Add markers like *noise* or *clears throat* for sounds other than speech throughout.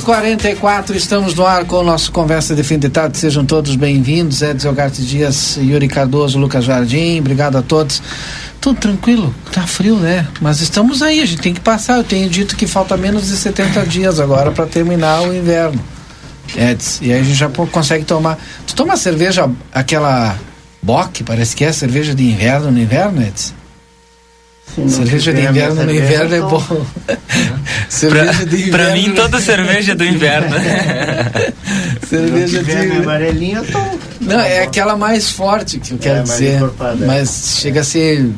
44 estamos no ar com o nosso Conversa de Fim de Tarde. Sejam todos bem-vindos. Edson Garte Dias, Yuri Cardoso, Lucas Jardim. Obrigado a todos. Tudo tranquilo, tá frio, né? Mas estamos aí, a gente tem que passar. Eu tenho dito que falta menos de 70 dias agora para terminar o inverno. Edson, e aí a gente já consegue tomar. Tu toma cerveja, aquela Bock, parece que é cerveja de inverno no inverno, Edson? Cerveja de inverno no inverno é bom. cerveja de inverno. Pra mim, toda cerveja é do inverno. *laughs* cerveja de amarelinha, tô. Não, é aquela mais forte que eu quero é, dizer. É. Mas chega a ser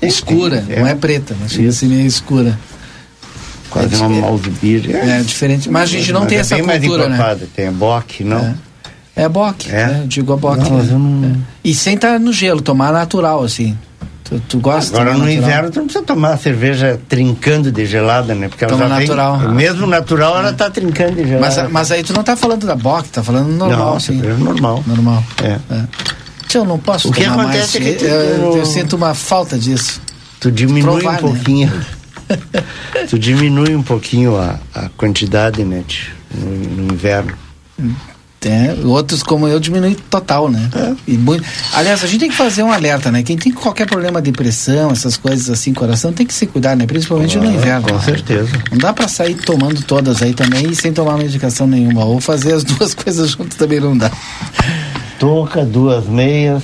escura, é. não é preta, mas chega a ser meio escura. Quase é uma malvibir. É. é diferente, mas a gente não mas tem é essa cultura, né? Tem bock, não? É, é bock, é? Né? digo a bock. Não, né? não... E sem estar no gelo, tomar natural, assim. Tu, tu gosta Agora no natural? inverno tu não precisa tomar cerveja trincando de gelada, né? Porque ela Toma já natural. Vem, mesmo natural ela tá trincando de gelada. Mas, mas aí tu não tá falando da bock, tá falando normal, não, assim. normal. Normal. É. é. Eu não posso o que acontece mais. É que tu, eu, eu, sinto uma falta disso. Tu diminui Provar, um né? pouquinho. Né? *laughs* tu diminui um pouquinho a, a quantidade, né? No, no inverno. Hum. É, outros como eu diminuem total, né? É. E muito... Aliás, a gente tem que fazer um alerta, né? Quem tem qualquer problema de pressão, essas coisas assim, coração, tem que se cuidar, né? Principalmente no inverno. Com certeza. Não dá para sair tomando todas aí também e sem tomar medicação nenhuma. Ou fazer as *laughs* duas coisas juntas também não dá. Toca, duas meias.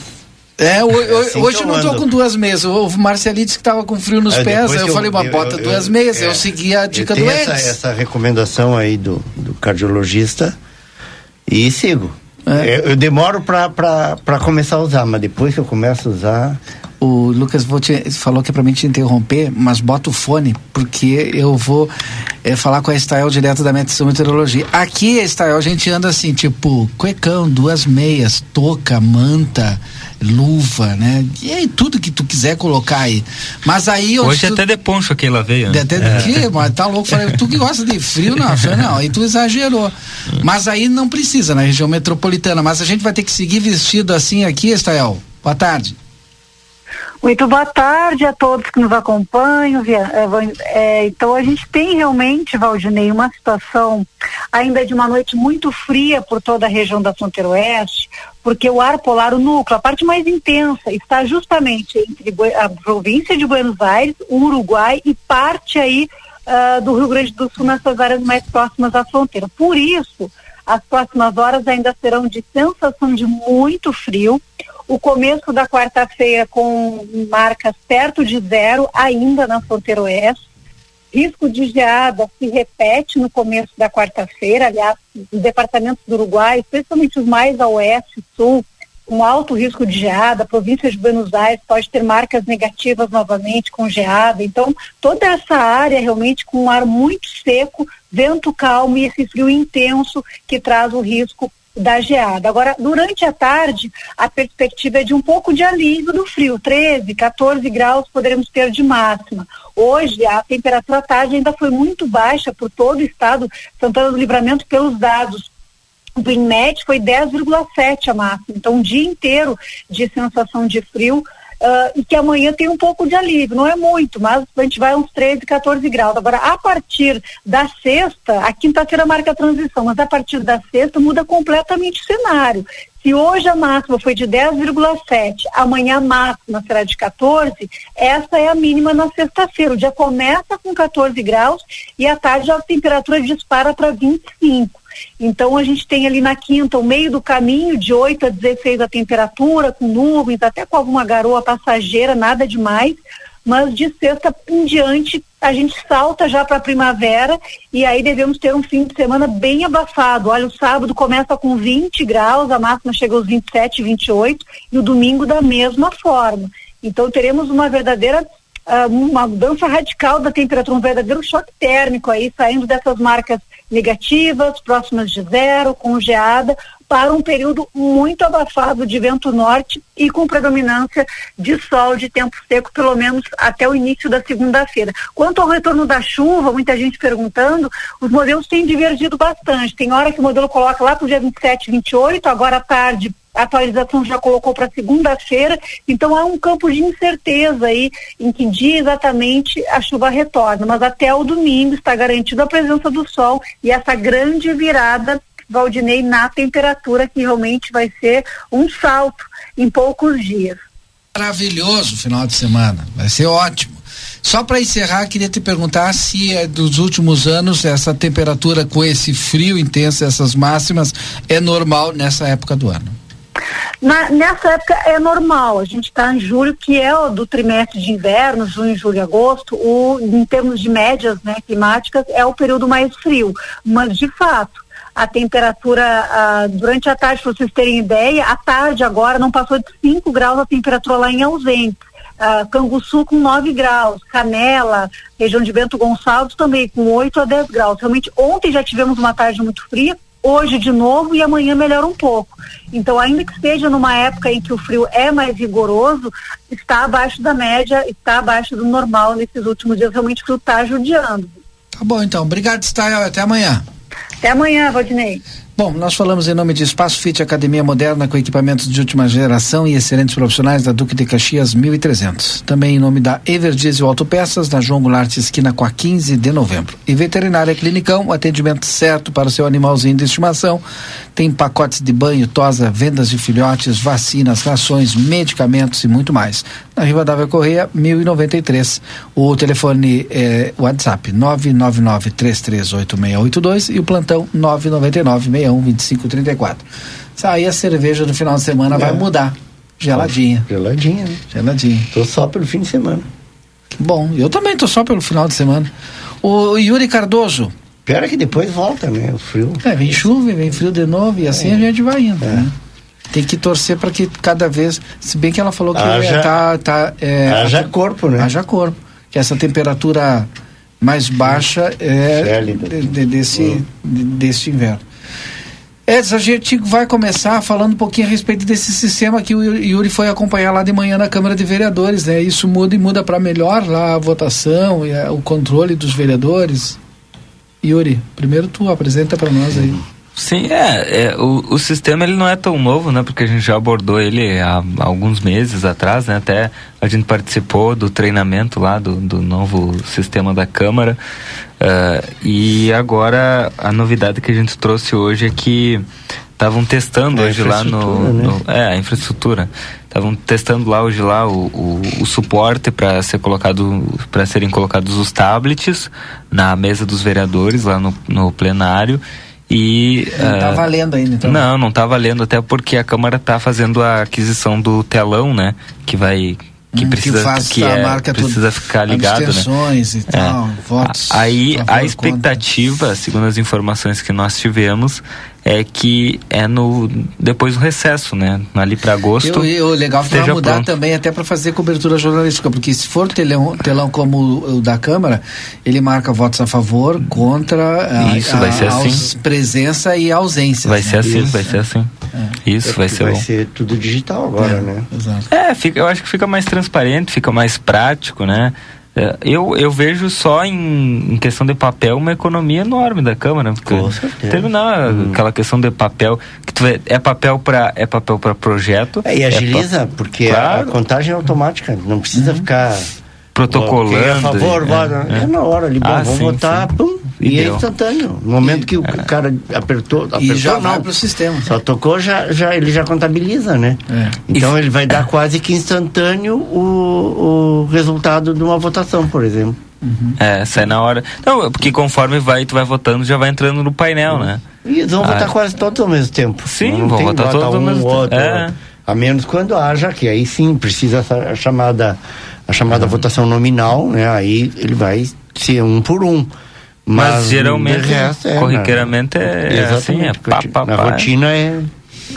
É, o, é assim hoje eu não tô com duas meias. O Marcelinho disse que tava com frio nos é, pés. Aí eu, eu, falei, uma bota eu, duas meias. É, eu segui a dica do. Essa, essa recomendação aí do, do cardiologista e sigo. É. Eu, eu, demoro para começar a usar, mas depois que eu começo a usar. O Lucas te, falou que é para mim te interromper, mas bota o fone, porque eu vou é, falar com a Estael direto da Medição Meteorologia. Aqui, Estael, a gente anda assim, tipo, cuecão, duas meias, touca, manta, luva, né? E aí, tudo que tu quiser colocar aí. Mas aí. Hoje tu... até de poncho aqui ela veio. Né? Até é. que, mas tá louco. Falei, tu que gosta de frio, não, não, aí tu exagerou. Mas aí não precisa na região metropolitana. Mas a gente vai ter que seguir vestido assim aqui, Estael. Boa tarde. Muito boa tarde a todos que nos acompanham. É, então a gente tem realmente, Valdinei, uma situação ainda de uma noite muito fria por toda a região da fronteira oeste, porque o ar polar, o núcleo, a parte mais intensa, está justamente entre a província de Buenos Aires, o Uruguai e parte aí uh, do Rio Grande do Sul nessas áreas mais próximas à fronteira. Por isso, as próximas horas ainda serão de sensação de muito frio. O começo da quarta-feira com marcas perto de zero, ainda na fronteira oeste. Risco de geada se repete no começo da quarta-feira, aliás, os departamentos do Uruguai, especialmente os mais a oeste e sul, com alto risco de geada, a província de Buenos Aires pode ter marcas negativas novamente com geada. Então, toda essa área realmente com um ar muito seco, vento calmo e esse frio intenso que traz o risco da geada. Agora, durante a tarde, a perspectiva é de um pouco de alívio do frio, 13, 14 graus poderemos ter de máxima. Hoje, a temperatura tarde ainda foi muito baixa por todo o estado, Santana do Livramento, pelos dados do INMET foi 10,7 a máxima. Então, um dia inteiro de sensação de frio. Uh, e que amanhã tem um pouco de alívio, não é muito, mas a gente vai uns 13, 14 graus. Agora, a partir da sexta, a quinta-feira marca a transição, mas a partir da sexta muda completamente o cenário. Se hoje a máxima foi de 10,7, amanhã a máxima será de 14, essa é a mínima na sexta-feira. O dia começa com 14 graus e à tarde a temperatura dispara para 25. Então a gente tem ali na quinta o meio do caminho de 8 a 16 a temperatura, com nuvens, até com alguma garoa passageira, nada demais. Mas de sexta em diante a gente salta já para a primavera e aí devemos ter um fim de semana bem abafado. Olha, o sábado começa com 20 graus, a máxima chega aos 27, 28 e o domingo da mesma forma. Então teremos uma verdadeira uh, uma mudança radical da temperatura, um verdadeiro choque térmico aí, saindo dessas marcas negativas, próximas de zero, com geada, para um período muito abafado de vento norte e com predominância de sol, de tempo seco, pelo menos até o início da segunda-feira. Quanto ao retorno da chuva, muita gente perguntando, os modelos têm divergido bastante. Tem hora que o modelo coloca lá para o dia 27, 28, agora à tarde a atualização já colocou para segunda-feira, então há um campo de incerteza aí em que dia exatamente a chuva retorna, mas até o domingo está garantida a presença do sol e essa grande virada Valdinei na temperatura que realmente vai ser um salto em poucos dias. Maravilhoso final de semana, vai ser ótimo. Só para encerrar, queria te perguntar se é dos últimos anos essa temperatura com esse frio intenso, essas máximas, é normal nessa época do ano. Na, nessa época é normal, a gente está em julho, que é o do trimestre de inverno, junho, julho e agosto, o, em termos de médias né, climáticas, é o período mais frio. Mas, de fato, a temperatura ah, durante a tarde, para vocês terem ideia, a tarde agora não passou de 5 graus a temperatura lá em ausente. Uh, Canguçu com 9 graus, Canela, região de Bento Gonçalves também com 8 a 10 graus. Realmente, ontem já tivemos uma tarde muito fria, hoje de novo e amanhã melhora um pouco. Então, ainda que esteja numa época em que o frio é mais rigoroso, está abaixo da média, está abaixo do normal nesses últimos dias. Realmente o frio está judiando. Tá bom, então. Obrigado, Stael. Até amanhã. Até amanhã, Valdinei. Bom, nós falamos em nome de Espaço Fit Academia Moderna com equipamentos de última geração e excelentes profissionais da Duque de Caxias 1300. Também em nome da Everdiesel Autopeças, na João Goulart, esquina com a 15 de novembro. E Veterinária Clinicão, o atendimento certo para o seu animalzinho de estimação. Tem pacotes de banho, tosa, vendas de filhotes, vacinas, rações, medicamentos e muito mais. Na Rivadavia Correia, 1093. O telefone é WhatsApp 999-338682 e o plantão 999 61 25 34. Aí a cerveja no final de semana é. vai mudar. Geladinha. Geladinha, né? Geladinha. Tô só pelo fim de semana. Bom, eu também tô só pelo final de semana. O Yuri Cardoso. Pera que depois volta, né? O frio. É, vem chuva, vem frio de novo e assim é. a gente vai indo, é. né? Tem que torcer para que cada vez, se bem que ela falou que haja, tá, tá é, haja corpo, né? Haja corpo, que essa temperatura mais baixa é de, de, desse, de, desse inverno. Edson, a gente vai começar falando um pouquinho a respeito desse sistema que o Yuri foi acompanhar lá de manhã na Câmara de Vereadores, né? Isso muda e muda para melhor lá a votação e a, o controle dos vereadores. Yuri, primeiro tu apresenta para nós aí. Sim, é, é o, o, sistema ele não é tão novo, né? Porque a gente já abordou ele há, há alguns meses atrás, né? Até a gente participou do treinamento lá do, do novo sistema da Câmara. Uh, e agora a novidade que a gente trouxe hoje é que estavam testando hoje lá no, né? no, É, a infraestrutura. Estavam testando lá hoje lá o, o, o suporte para ser colocado para serem colocados os tablets na mesa dos vereadores lá no, no plenário. E, não está uh, valendo ainda, então? Não, não está valendo, até porque a Câmara está fazendo a aquisição do telão, né? Que vai que hum, precisa que, faz que é, marca precisa ficar ligado, né? e tal, é. votos. Aí a expectativa, segundo as informações que nós tivemos, é que é no depois do recesso, né? Ali para agosto. E o legal para mudar pronto. também até para fazer cobertura jornalística, porque se for telão, telão como o, da Câmara, ele marca votos a favor, contra, Isso a, vai ser a, assim. presença e ausência. Vai né? ser assim, Isso. vai ser assim. É. Isso é vai ser. Vai bom. ser tudo digital agora, é, né? Exato. É, fica, eu acho que fica mais transparente, fica mais prático, né? É, eu, eu vejo só em, em, questão de papel uma economia enorme da Câmara. Com certeza. Terminar hum. aquela questão de papel, que vê, é papel para é papel para projeto. É, e agiliza, é porque claro. a, contagem é automática, não precisa hum. ficar protocolando. Quem é a favor, é, é. é na hora ali, bom, ah, vamos sim, votar, sim. pum, e, e é instantâneo. No momento e, que o é. cara apertou, apertou e já não, vai pro sistema. Só tocou, já, já, ele já contabiliza, né? É. Então ele vai dar quase que instantâneo o, o resultado de uma votação, por exemplo. Uhum. É, sai na hora. Não, porque conforme vai, tu vai votando, já vai entrando no painel, uhum. né? E eles vão ah. votar quase todos ao mesmo tempo. Sim, não vão votar todos um ao mesmo tempo. É. A menos quando haja, que aí sim precisa a chamada a chamada uhum. votação nominal, né? Aí ele vai ser um por um. Mas, Mas geralmente, resto, é, corriqueiramente, é, é assim, é pá, pá, Na pá, rotina é...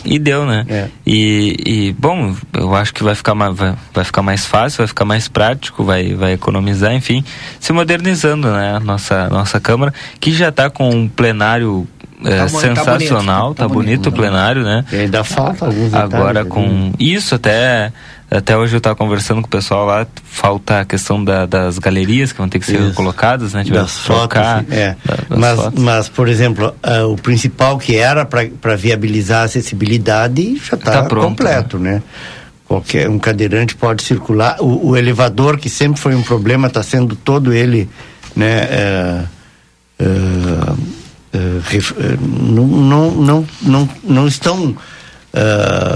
E deu, né? É. E, e, bom, eu acho que vai ficar, mais, vai, vai ficar mais fácil, vai ficar mais prático, vai, vai economizar, enfim, se modernizando, né? A nossa, nossa Câmara, que já está com um plenário é, tá, sensacional, tá bonito, tá, tá bonito o plenário, né? E ainda falta alguns Agora com isso até até hoje eu estava conversando com o pessoal lá, falta a questão da, das galerias que vão ter que ser Isso. colocadas, né? Das fotos, é. Da, mas, fotos. mas, por exemplo, uh, o principal que era para viabilizar a acessibilidade já está tá completo, né? né? Qualquer um cadeirante pode circular. O, o elevador, que sempre foi um problema, está sendo todo ele, né? Uh, uh, não, não, não, não, não estão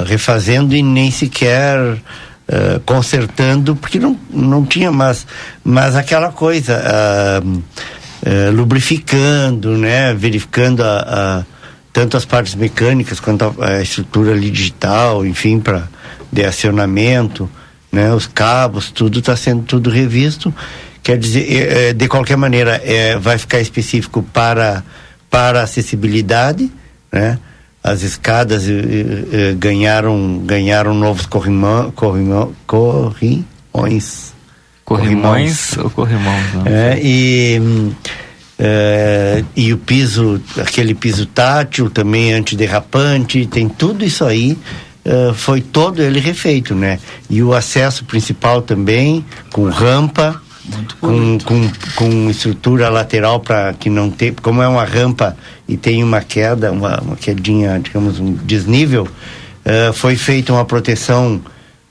refazendo e nem sequer uh, consertando, porque não, não tinha mais, mas aquela coisa, uh, uh, lubrificando, né, verificando a, a, tanto as partes mecânicas quanto a, a estrutura ali digital, enfim, para de acionamento, né, os cabos, tudo está sendo tudo revisto. Quer dizer, é, de qualquer maneira, é, vai ficar específico para, para acessibilidade, né? As escadas ganharam ganharam novos corrimão, corrimão, corrimões. Corrimões ou corrimões não? é, e é, e o piso aquele piso tátil também antiderrapante tem tudo isso aí é, foi todo ele refeito né? E o acesso principal também com rampa com, com, com estrutura lateral para que não ter, como é uma rampa e tem uma queda, uma, uma quedinha, digamos, um desnível, uh, foi feita uma proteção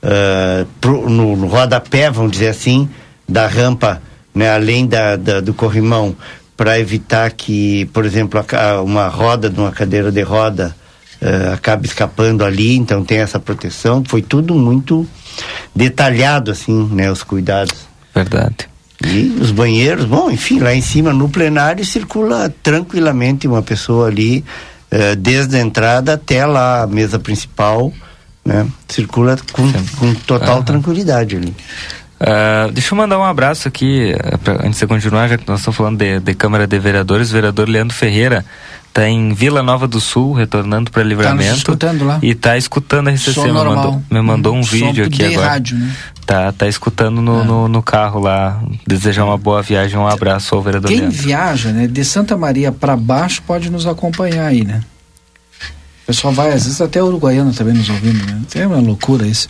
uh, pro, no, no rodapé, vamos dizer assim, da rampa, né, além da, da do corrimão, para evitar que, por exemplo, a, uma roda de uma cadeira de roda uh, acabe escapando ali, então tem essa proteção. Foi tudo muito detalhado, assim, né, os cuidados. Verdade. E os banheiros, bom, enfim, lá em cima no plenário circula tranquilamente uma pessoa ali, eh, desde a entrada até lá a mesa principal, né? Circula com, com total uhum. tranquilidade ali. Uh, deixa eu mandar um abraço aqui, uh, pra, antes de continuar, já que nós estamos falando de, de Câmara de Vereadores, vereador Leandro Ferreira está em Vila Nova do Sul, retornando para Livramento. Tá escutando lá? E está escutando a RCC. me mandou, me mandou um vídeo aqui agora. Rádio, né? Tá, tá escutando no, é. no, no, carro lá. Desejar uma boa viagem, um abraço ao vereador Quem Leandro. viaja, né, de Santa Maria para baixo pode nos acompanhar aí, né? O pessoal vai, às vezes até Uruguaiana também nos ouvindo, né? É uma loucura isso.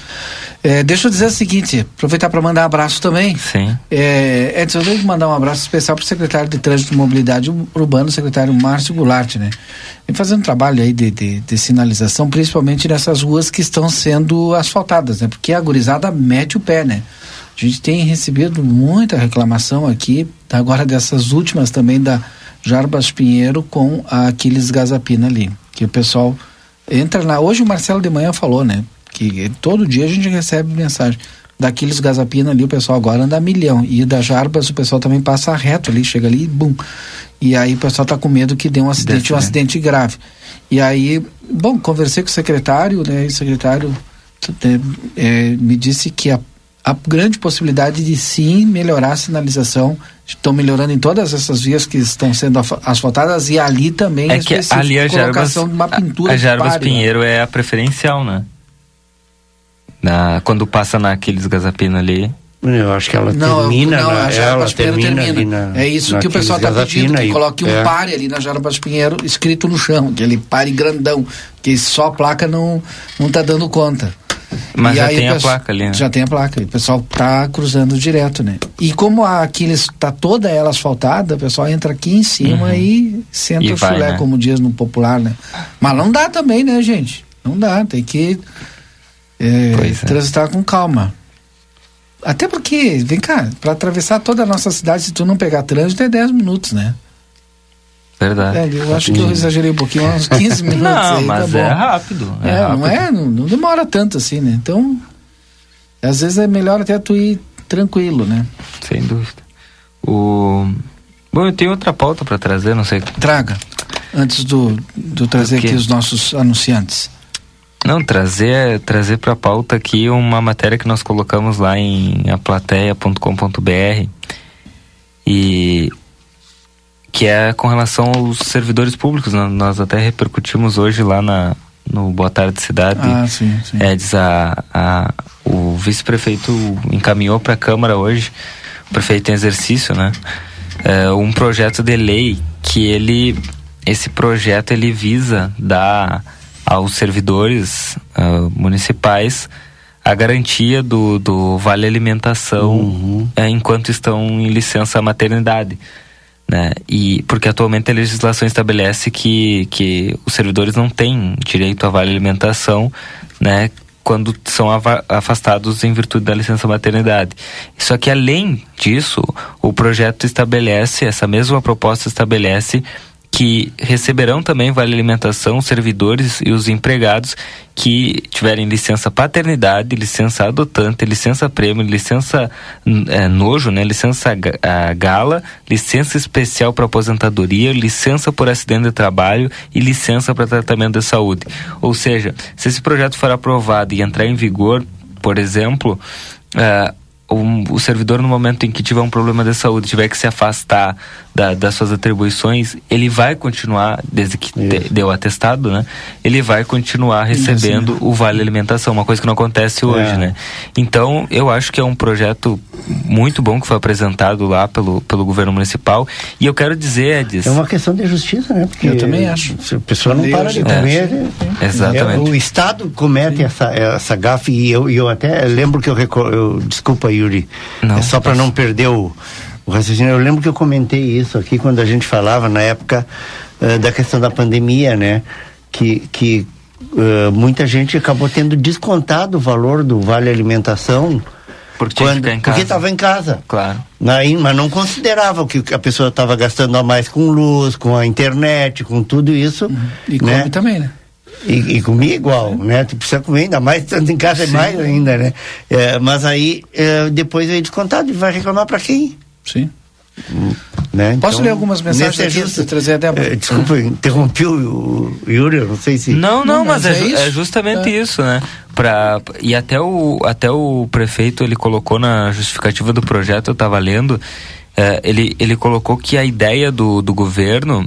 É, deixa eu dizer o seguinte, aproveitar para mandar um abraço também. Sim. É, Edson, eu tenho que mandar um abraço especial para o secretário de Trânsito e Mobilidade Urbana, o secretário Márcio Goulart, né? Vem fazendo um trabalho aí de, de, de, sinalização, principalmente nessas ruas que estão sendo asfaltadas, né? Porque a gurizada mete o pé, né? A gente tem recebido muita reclamação aqui, agora dessas últimas também da Jarbas Pinheiro com a Aquiles Gazapina ali que o pessoal entra na. Hoje o Marcelo de manhã falou, né? Que todo dia a gente recebe mensagem. Daqueles gazapina ali, o pessoal agora anda a milhão. E da Jarbas o pessoal também passa reto ali, chega ali e bum. E aí o pessoal tá com medo que dê um acidente, Desse, um né? acidente grave. E aí, bom, conversei com o secretário, né? E o secretário é, me disse que a, a grande possibilidade de sim melhorar a sinalização estão melhorando em todas essas vias que estão sendo asfaltadas e ali também é que ali a Jarbas, uma pintura a, a Jarbas pare, Pinheiro né? é a preferencial, né? Na, quando passa naqueles gasapina ali. Eu acho que ela não, termina, não, na, ela termina, termina. Na, é isso que o pessoal está pedindo, que coloque um é. pare ali na Jarbas Pinheiro escrito no chão, aquele pare grandão, que só a placa não não está dando conta. Mas e já tem a placa ali, né? Já tem a placa. o pessoal tá cruzando direto, né? E como a Aquiles tá toda ela asfaltada, o pessoal entra aqui em cima uhum. e senta e o vai, chulé, né? como diz no popular, né? Mas não dá também, né, gente? Não dá, tem que é, é. transitar com calma. Até porque, vem cá, para atravessar toda a nossa cidade, se tu não pegar trânsito, é 10 minutos, né? Verdade. É, eu acho que eu exagerei um pouquinho, uns 15 *laughs* minutos. não, aí, tá mas tá é rápido. É, é rápido. não é, não, não, demora tanto assim, né? Então, às vezes é melhor até tu ir tranquilo, né? Sem dúvida. O... Bom, eu tenho outra pauta para trazer, não sei. Traga, antes do, do trazer aqui os nossos anunciantes. Não, trazer, trazer para a pauta aqui uma matéria que nós colocamos lá em aplateia.com.br e que é com relação aos servidores públicos. Né? Nós até repercutimos hoje lá na, no Boa Tarde Cidade. Ah, sim, sim. Eds, a, a, o vice-prefeito encaminhou para a Câmara hoje, o prefeito em exercício, né? É, um projeto de lei que ele, esse projeto ele visa dar aos servidores uh, municipais a garantia do, do vale alimentação uhum. é, enquanto estão em licença maternidade né? E porque atualmente a legislação estabelece que, que os servidores não têm direito a vale alimentação, né? Quando são afastados em virtude da licença maternidade. Só que além disso, o projeto estabelece, essa mesma proposta estabelece que receberão também vale alimentação os servidores e os empregados que tiverem licença paternidade, licença adotante, licença prêmio, licença é, nojo, né, licença gala, licença especial para aposentadoria, licença por acidente de trabalho e licença para tratamento de saúde. Ou seja, se esse projeto for aprovado e entrar em vigor, por exemplo, uh, o, o, servidor no momento em que tiver um problema de saúde tiver que se afastar da, das suas atribuições ele vai continuar desde que te, deu atestado né ele vai continuar recebendo Isso, o vale alimentação uma coisa que não acontece é. hoje né. Então eu acho que é um projeto muito bom que foi apresentado lá pelo, pelo governo municipal. E eu quero dizer Edis é uma questão de justiça né porque eu também acho. se a pessoa não para de comer é, exatamente. É, o estado comete essa essa gafe e eu, eu até lembro que eu, eu desculpa Yuri. Não, é só para não perder o, o raciocínio. Eu lembro que eu comentei isso aqui quando a gente falava na época uh, da questão da pandemia, né? Que, que uh, muita gente acabou tendo descontado o valor do vale alimentação porque quando, porque estava em casa. Claro. Aí, mas não considerava que a pessoa estava gastando a mais com luz, com a internet, com tudo isso. Uhum. E né? come também, né? E, e comia igual, né? Tu precisa comer ainda mais, tanto em casa é mais ainda, né? É, mas aí, é, depois é descontado e vai reclamar para quem? Sim. Né? Posso então, ler algumas mensagens aqui justo, trazer a Débora? É, desculpa, interrompi o, Yuri, não sei se... Não, não, não mas, mas é, é, é, justamente é. isso, né? Pra, e até o, até o prefeito, ele colocou na justificativa do projeto, eu estava lendo, é, ele, ele colocou que a ideia do, do governo,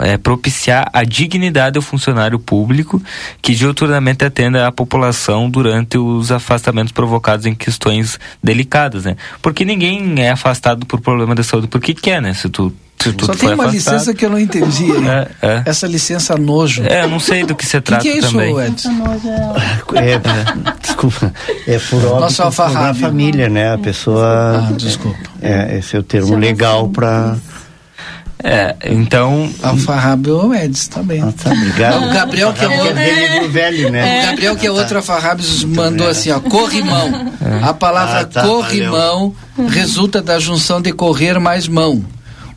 é, propiciar a dignidade ao funcionário público que diuturnamente atenda a população durante os afastamentos provocados em questões delicadas, né? Porque ninguém é afastado por problema de saúde porque quer, né? Se tu se Só tem uma afastado. licença que eu não entendi. É, é. Essa licença nojo. É, eu não sei do que se trata que que é isso, também. Edson? É, é, desculpa. É por óbito a família, né? A pessoa. Ah, desculpa. É, esse é o termo legal para é, então. Alfarrábio ou Eds também. Ah, tá, obrigado. O Gabriel, que é outro. É velho, né? O Gabriel, que é outro Alfarrábios, mandou assim, ó, corrimão. É. A palavra ah, tá, corrimão valeu. resulta da junção de correr mais mão.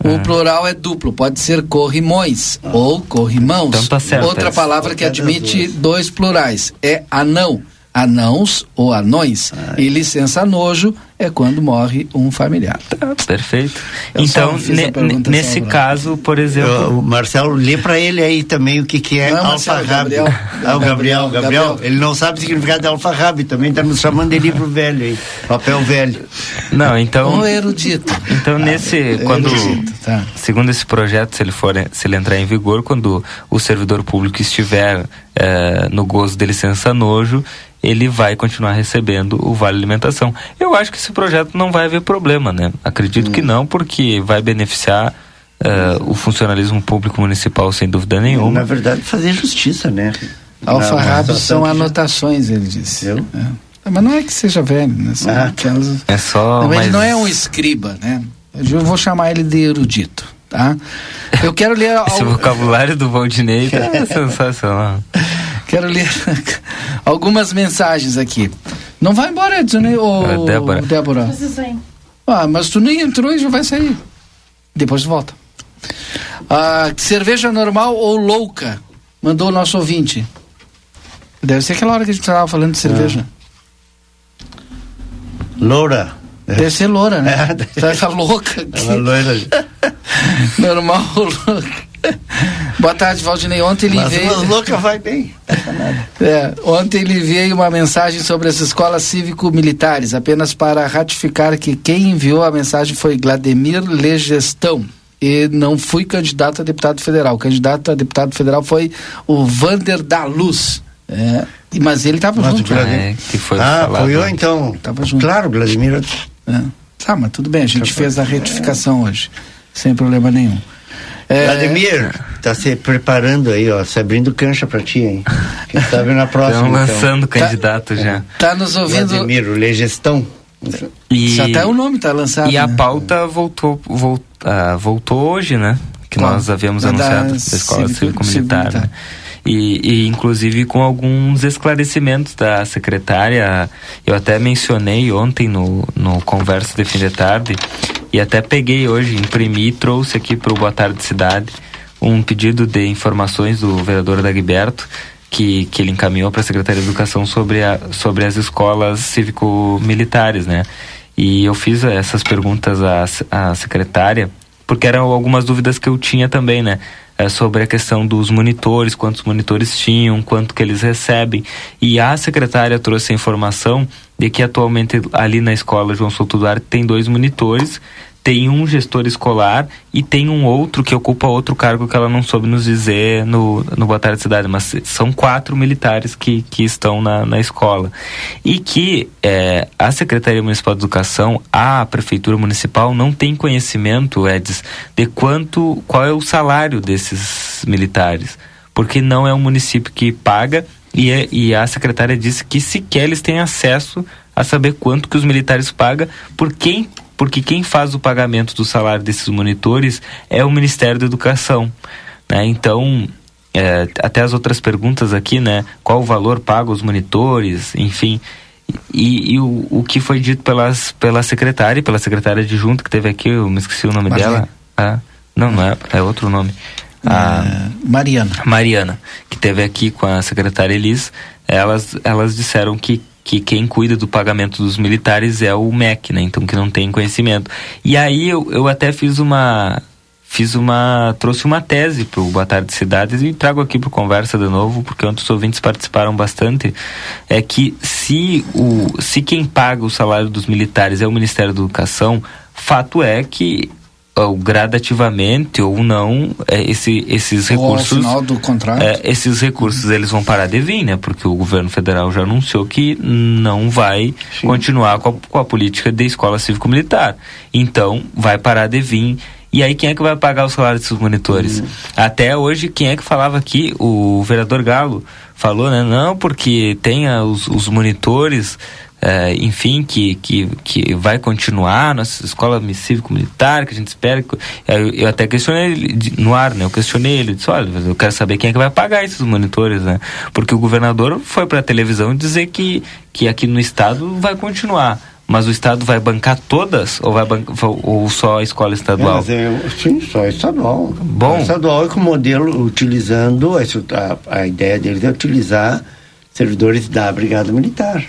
O plural é duplo, pode ser corrimões ah. ou corrimãos. Então tá certo, Outra palavra que admite dois plurais é anão anãos ou anões. Ah. E licença nojo é quando morre um familiar. Tá, perfeito. Eu então, ne, nesse caso, por exemplo. Eu, o Marcelo, lê para ele aí também o que, que é alfarrabe. Gabriel. Ah, o Gabriel, Gabriel, Gabriel, Ele não sabe o significado de alfarrabe, também está nos chamando de livro velho aí. Papel velho. Não, então. O erudito. Então, nesse. Ah, quando. Erudito, tá. Segundo esse projeto, se ele for se ele entrar em vigor, quando o servidor público estiver eh, no gozo de licença nojo, ele vai continuar recebendo o vale alimentação. Eu acho que esse projeto não vai haver problema, né? Acredito hum. que não, porque vai beneficiar uh, o funcionalismo público municipal sem dúvida nenhuma. Na verdade, fazer justiça, né? Alfarrabos são anotações, ele disse. Eu? É. Mas não é que seja velho, né? São ah, aquelas... É só. Mas... Ele não é um escriba, né? Eu vou chamar ele de erudito, tá? Eu quero ler. *laughs* Esse vocabulário do Valdinei é *laughs* sensacional. Quero ler *laughs* algumas mensagens aqui. Não vai embora, Edson, né? Ô, é, Débora. Débora. Ah, mas tu nem entrou e já vai sair. Depois volta. Ah, cerveja normal ou louca? Mandou o nosso ouvinte. Deve ser aquela hora que a gente estava falando de cerveja. Ah. Loura. Deve ser loura, né? É. Tá louca. Aqui. Ela loira. *laughs* normal ou louca? *laughs* Boa tarde, Valdinei. Ontem ele veio. Mas louca vai bem. *laughs* É, ontem ele veio uma mensagem sobre as escolas cívico-militares, apenas para ratificar que quem enviou a mensagem foi Glademir Legestão. E não fui candidato a deputado federal. O candidato a deputado federal foi o Vander da Luz. É, mas ele estava junto. Né? É, que foi ah, apoiou então. Tava junto. Claro, Vladimir. É. Tá, mas tudo bem, a gente fez a retificação hoje, sem problema nenhum. É... Vladimir, tá se preparando aí, ó, se abrindo cancha pra ti, hein? Quem sabe na próxima. Estão lançando então. candidato tá, já. Tá nos ouvindo. Vladimir, o Legestão. E, já até o nome tá lançado. E né? a pauta voltou, voltou, uh, voltou hoje, né? Que Qual? nós havíamos da anunciado da Escola Cívico-Militar. Cívico né? E, e, inclusive com alguns esclarecimentos da secretária. Eu até mencionei ontem no, no Conversa de Fim de Tarde e até peguei hoje, imprimi e trouxe aqui para o Boa Tarde Cidade um pedido de informações do vereador Dagberto que, que ele encaminhou para a Secretaria de Educação sobre, a, sobre as escolas cívico-militares, né? E eu fiz essas perguntas à, à secretária porque eram algumas dúvidas que eu tinha também, né? É sobre a questão dos monitores, quantos monitores tinham, quanto que eles recebem. E a secretária trouxe a informação de que atualmente ali na escola João Souto Duarte tem dois monitores tem um gestor escolar e tem um outro que ocupa outro cargo que ela não soube nos dizer no, no Boa Tarde Cidade, mas são quatro militares que, que estão na, na escola. E que é, a Secretaria Municipal de Educação, a Prefeitura Municipal, não tem conhecimento, Edis, de quanto, qual é o salário desses militares. Porque não é um município que paga e, é, e a secretária disse que sequer eles têm acesso a saber quanto que os militares pagam por quem porque quem faz o pagamento do salário desses monitores é o Ministério da Educação. Né? Então, é, até as outras perguntas aqui, né? Qual o valor pago os monitores, enfim. E, e o, o, que foi dito pelas, pela secretária, pela secretária de junto que teve aqui, eu me esqueci o nome dela. Ah, não, não é, é outro nome. A é, Mariana. Mariana, que teve aqui com a secretária Elis, elas, elas disseram que que quem cuida do pagamento dos militares é o MEC, né? Então que não tem conhecimento. E aí eu, eu até fiz uma fiz uma trouxe uma tese para o Boa Tarde Cidades e trago aqui para conversa de novo porque outros ouvintes participaram bastante é que se o se quem paga o salário dos militares é o Ministério da Educação fato é que ou gradativamente ou não é, esse, esses ou recursos ao final do contrato é, esses recursos eles vão parar de vir né porque o governo federal já anunciou que não vai Sim. continuar com a, com a política de escola cívico militar então vai parar de vir e aí quem é que vai pagar o salário desses monitores? Uhum. Até hoje, quem é que falava aqui? O vereador Galo falou, né? Não, porque tem os, os monitores é, enfim, que, que, que vai continuar nossa escola cívico-militar, que a gente espera. Que, eu, eu, até questionei ele no ar, né? Eu questionei ele, disse, olha, eu quero saber quem é que vai pagar esses monitores, né? Porque o governador foi para a televisão dizer que, que aqui no estado vai continuar. mas o Estado vai bancar todas ou, vai bancar, ou só a escola estadual? É, eu, sim, só estadual. Bom. estadual é com modelo utilizando, a, a ideia deles é utilizar servidores da Brigada Militar.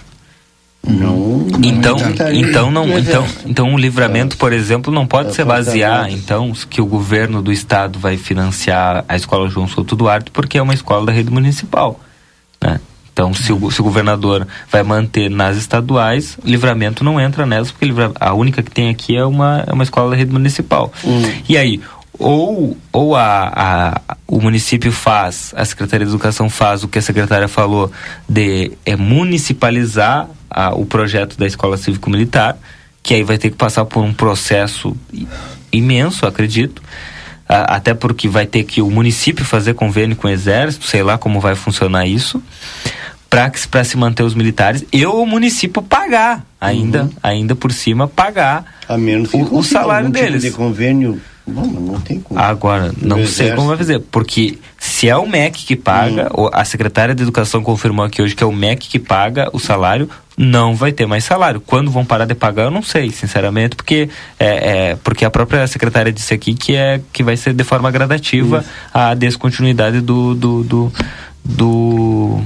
Não, então, então não, então, então o livramento, por exemplo, não pode se basear então que o governo do estado vai financiar a escola João Souto Duarte porque é uma escola da rede municipal, né? Então, se o, se o governador vai manter nas estaduais, livramento não entra nelas, porque a única que tem aqui é uma, é uma escola da rede municipal. Hum. E aí, ou, ou a, a, o município faz, a Secretaria de Educação faz o que a secretária falou de é, municipalizar a, o projeto da Escola Cívico-Militar, que aí vai ter que passar por um processo imenso, acredito, até porque vai ter que o município fazer convênio com o Exército, sei lá como vai funcionar isso para se manter os militares e o município pagar ainda uhum. ainda por cima pagar a menos que o, o salário deles tipo de convênio não, não tem como. Agora, não sei exército. como vai fazer, porque se é o MEC que paga, uhum. a secretária de Educação confirmou aqui hoje que é o MEC que paga o salário, não vai ter mais salário. Quando vão parar de pagar, eu não sei, sinceramente, porque é, é porque a própria secretária disse aqui que é que vai ser de forma gradativa Isso. a descontinuidade do, do, do, do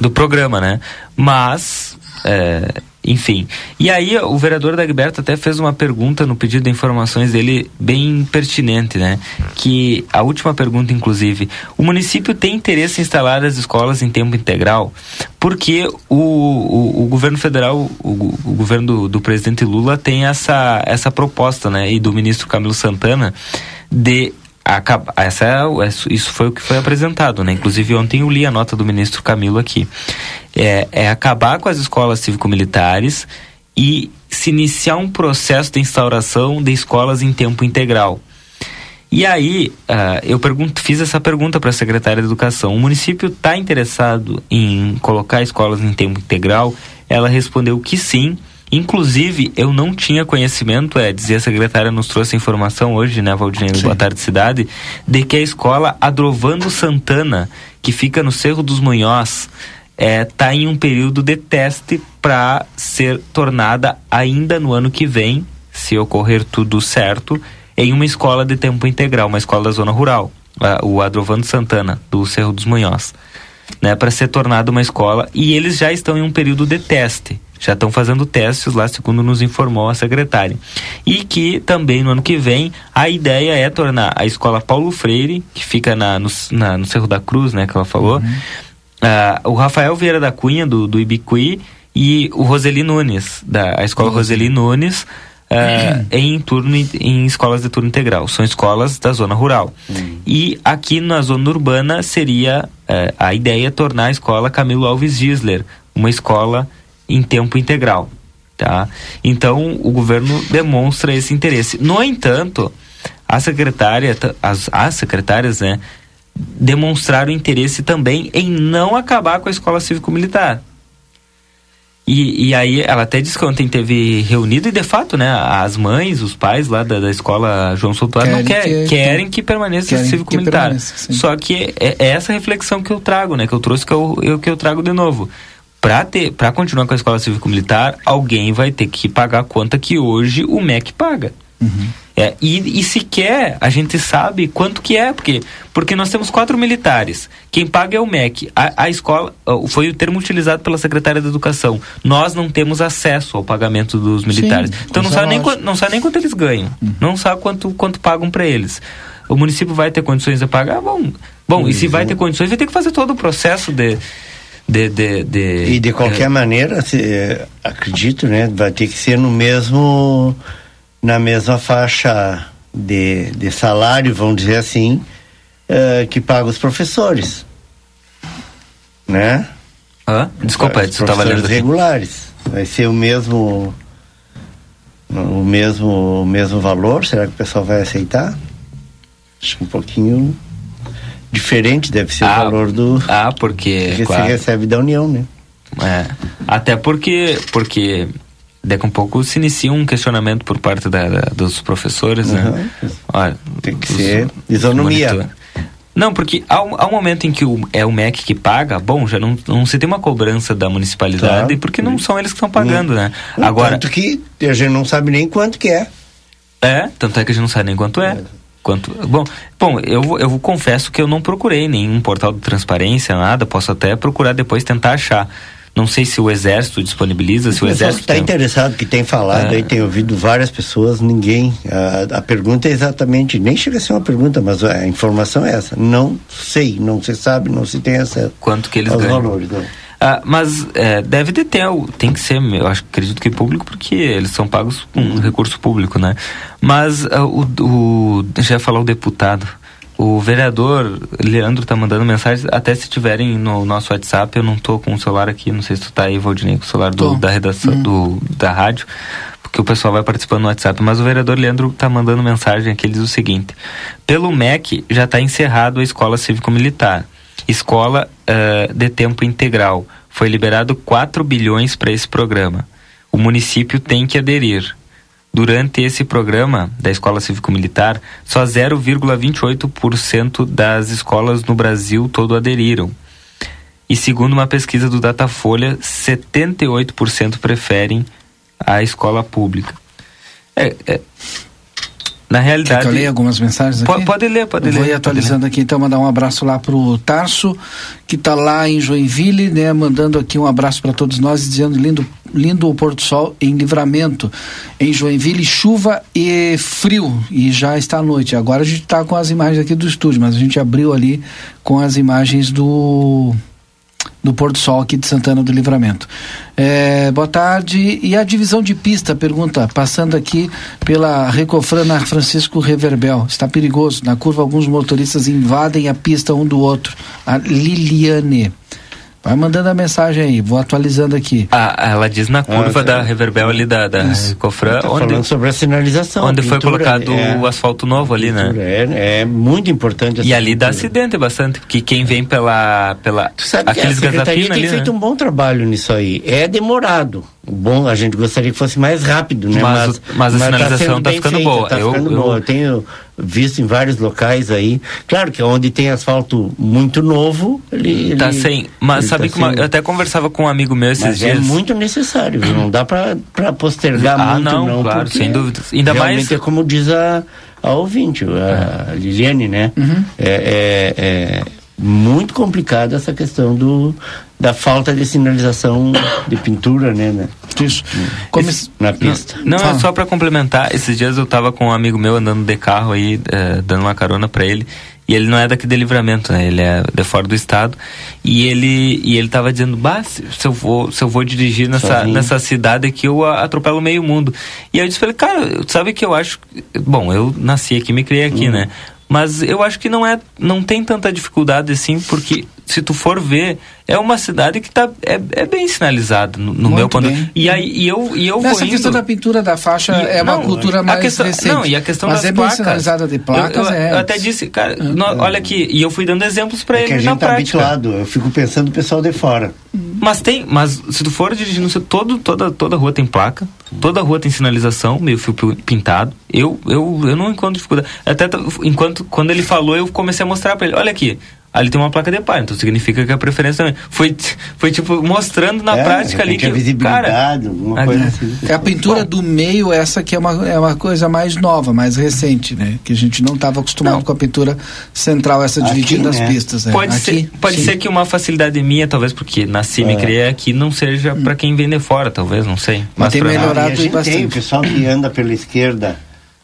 do programa, né? Mas, é, enfim. E aí o vereador Dagberto até fez uma pergunta no pedido de informações dele bem pertinente, né? Que a última pergunta, inclusive, o município tem interesse em instalar as escolas em tempo integral? Porque o, o, o governo federal, o, o governo do, do, presidente Lula tem essa, essa proposta, né? E do ministro Camilo Santana de Essa é, isso foi o que foi apresentado, né? Inclusive ontem eu li a nota do ministro Camilo aqui. É, é acabar com as escolas cívico-militares e se iniciar um processo de instauração de escolas em tempo integral. E aí, uh, eu pergunto, fiz essa pergunta para a secretária de Educação. O município está interessado em colocar escolas em tempo integral? Ela respondeu que sim, Inclusive, eu não tinha conhecimento, é, dizia a secretária, nos trouxe informação hoje, né, Valdinei, Boa Tarde Cidade, de que a escola Adrovando Santana, que fica no Cerro dos Munhós, está é, em um período de teste para ser tornada ainda no ano que vem, se ocorrer tudo certo, em uma escola de tempo integral, uma escola da zona rural, o Adrovando Santana, do Cerro dos Munhós, né, para ser tornada uma escola, e eles já estão em um período de teste já estão fazendo testes lá, segundo nos informou a secretária. E que também no ano que vem a ideia é tornar a escola Paulo Freire, que fica na, no, na, no Cerro da Cruz, né, que ela falou, uhum. uh, o Rafael Vieira da Cunha, do, do Ibicuí, e o Roseli Nunes, da a escola uhum. Roseli Nunes, Uh, em turno em escolas de turno integral. São escolas da zona rural. Uhum. E aqui na zona urbana seria uh, a ideia é tornar a escola Camilo Alves Gisler, uma escola em tempo integral. Tá? Então, o governo demonstra esse interesse. No entanto, a secretária, as, as secretárias, né, demonstraram interesse também em não acabar com a escola cívico-militar. E, e aí ela até disse que ontem teve reunido e de fato, né, as mães, os pais lá da, da escola João Soutuário não quer, que, querem que permaneça cívico-militar. Só que é, é, essa reflexão que eu trago, né, que eu trouxe que eu, eu que eu trago de novo para ter para continuar com a escola cívico militar alguém vai ter que pagar a conta que hoje o MEC paga. Uhum. é, e, e sequer a gente sabe quanto que é porque porque nós temos quatro militares. Quem paga é o MEC. A, a escola foi o termo utilizado pela secretária da educação. Nós não temos acesso ao pagamento dos militares. Sim, então não sabe, nem, não sabe nem quanto eles ganham. Uhum. não sabe quanto quanto pagam para eles. O município vai ter condições de pagar? Bom bom uhum. e se vai ter condições vai ter que fazer todo o processo de de, de, de, e de qualquer é... maneira, se, acredito, né, vai ter que ser no mesmo na mesma faixa de, de salário, vamos dizer assim, uh, que paga os professores, né? Ah, desculpa, você estava lendo regulares. Vai ser o mesmo o mesmo o mesmo valor? Será que o pessoal vai aceitar? Acho um pouquinho diferente deve ser ah, o valor do ah porque que claro. você recebe da União, né? É, até porque porque daqui a um pouco se inicia um questionamento por parte da, da dos professores, uhum. né? Olha, tem que ser isonomia. Não, porque ao, ao momento em que o, é o MEC que paga, bom, já não, não se tem uma cobrança da municipalidade, claro. porque não são eles que estão pagando, hum. né? Agora, tanto que a gente não sabe nem quanto que é. É, tanto é que a gente não sabe nem quanto é. é. Quanto, bom, bom eu, eu confesso que eu não procurei nenhum portal de transparência, nada, posso até procurar depois tentar achar. Não sei se o exército disponibiliza, se o, o exército está tem... interessado que tem falado é... aí tem ouvido várias pessoas, ninguém. A, a, pergunta é exatamente, nem chega a ser uma pergunta, mas a informação é essa. Não sei, não se sabe, não se tem acesso. Quanto que eles ganham? Valores, não. Ah, mas é, deve de ter, tem que ser, eu acho, acredito que público, porque eles são pagos com um recurso público, né? Mas uh, o, o, já ia falar o deputado, o vereador Leandro tá mandando mensagens, até se tiverem no nosso WhatsApp, eu não tô com o celular aqui, não sei se tu tá aí, Valdinei, com o celular do, da redação, uhum. do, da rádio, porque o pessoal vai participando no WhatsApp, mas o vereador Leandro tá mandando mensagem aqui, ele diz o seguinte, pelo MEC já está encerrado a escola cívico-militar, escola uh, de tempo integral, foi liberado 4 bilhões para esse programa, o município tem que aderir, Durante esse programa da Escola Cívico-Militar, só 0,28% das escolas no Brasil todo aderiram. E segundo uma pesquisa do Datafolha, 78% preferem a escola pública. É, é, na realidade. Quer que eu leia algumas mensagens aqui? Pode, ler, pode ler. Vou ir atualizando aqui, então, mandar um abraço lá pro Tarso, que está lá em Joinville, né? Mandando aqui um abraço para todos nós, dizendo lindo, lindo o Porto Sol em livramento. Em Joinville, chuva e frio. E já está à noite. Agora a gente está com as imagens aqui do estúdio, mas a gente abriu ali com as imagens do do Porto Sol aqui de Santana do Livramento. É, boa tarde. E a divisão de pista, pergunta, passando aqui pela Recofrana Francisco Reverbel. Está perigoso. Na curva, alguns motoristas invadem a pista um do outro. A Liliane. Vai mandando a mensagem aí, vou atualizando aqui. Ah, ela diz na curva ah, da Reverbel ali da, da Cofran, tá onde falando sobre a sinalização. Onde foi colocado é, o asfalto novo ali, né? É, é muito importante. E ali pintura. dá acidente bastante, porque quem vem pela pela tu sabe aqueles que a Secretaria tem ali, feito né? um bom trabalho nisso aí. É demorado. Bom, a gente gostaria que fosse mais rápido, né? Mas, mas, mas a mas tá sinalização está tá ficando feita, boa. Tá eu, ficando eu... boa. Eu tenho visto em vários locais aí. Claro que onde tem asfalto muito novo, ele. Tá ele, sem. Mas sabe tá que uma, eu até conversava com um amigo meu esses mas é dias. É muito necessário, viu? não dá para postergar ah, muito, não. não claro, sem dúvida. Ainda mais. é como diz a, a ouvinte, a, é. Liliane, né? Uhum. é, é, é muito complicada essa questão do, da falta de sinalização de pintura, né? né? Isso. Esse, na pista. Não, não é só para complementar. Esses dias eu tava com um amigo meu andando de carro aí, eh, dando uma carona para ele. E ele não é daqui de livramento, né? Ele é de fora do estado. E ele, e ele tava dizendo, bah, se eu vou, se eu vou dirigir nessa, nessa cidade aqui, eu atropelo meio mundo. E eu disse pra ele, cara, sabe que eu acho. Bom, eu nasci aqui, me criei aqui, hum. né? Mas eu acho que não é, não tem tanta dificuldade assim, porque se tu for ver, é uma cidade que tá, é, é bem sinalizada no, no meu ponto. E aí e eu e eu Nessa vou questão da pintura da faixa e, é não, uma cultura mais questão, recente. Não, e a questão mas das é placas. bem sinalizada de placas, eu, eu, é. eu até disse, cara, no, olha aqui, e eu fui dando exemplos para é ele que a gente na tá prática. habituado, eu fico pensando o pessoal de fora. Mas tem, mas se tu for dirigindo, todo, toda, toda rua tem placa, toda rua tem sinalização, meio fio pintado. Eu, eu, eu não encontro dificuldade. Até enquanto, quando ele falou, eu comecei a mostrar para ele, olha aqui, ali tem uma placa de par, então significa que a preferência também. Foi, foi tipo, mostrando na é, prática ali que. A visibilidade, cara, uma coisa assim. É a pintura do meio, essa que é uma, é uma coisa mais nova, mais recente, né? Que a gente não estava acostumado não. com a pintura central, essa dividida das né? pistas. Né? Pode, aqui, ser, pode ser que uma facilidade minha, talvez porque nasci e me é. criei aqui, não seja hum. para quem vende fora, talvez, não sei. Mas, Mas tem melhorado bastante. Tem o pessoal que anda pela esquerda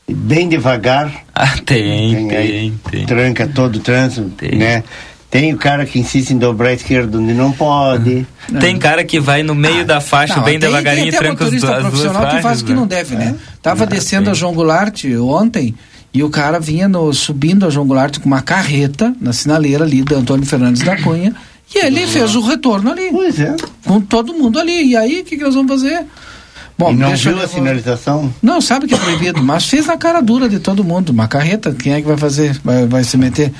bem devagar. Ah, tem, tem, tem, tem. Tranca todo o trânsito, tem. né? Tem o cara que insiste em dobrar a esquerda onde não pode. Não. Tem cara que vai no meio ah, da faixa não, bem tem, devagarinho tem, tem e tranca as, as duas faixas. que faz o que não deve, né? É. Tava ah, descendo a João Goulart ontem e o cara vinha no, subindo a João Goulart com uma carreta na sinaleira ali do Antônio Fernandes da Cunha e ele fez o retorno ali. Pois é. Com todo mundo ali. E aí, o que, que nós vamos fazer? Bom, e não viu a sinalização? Não, sabe que é proibido, mas fez na cara dura de todo mundo. Uma carreta, quem é que vai fazer? Vai, vai se meter?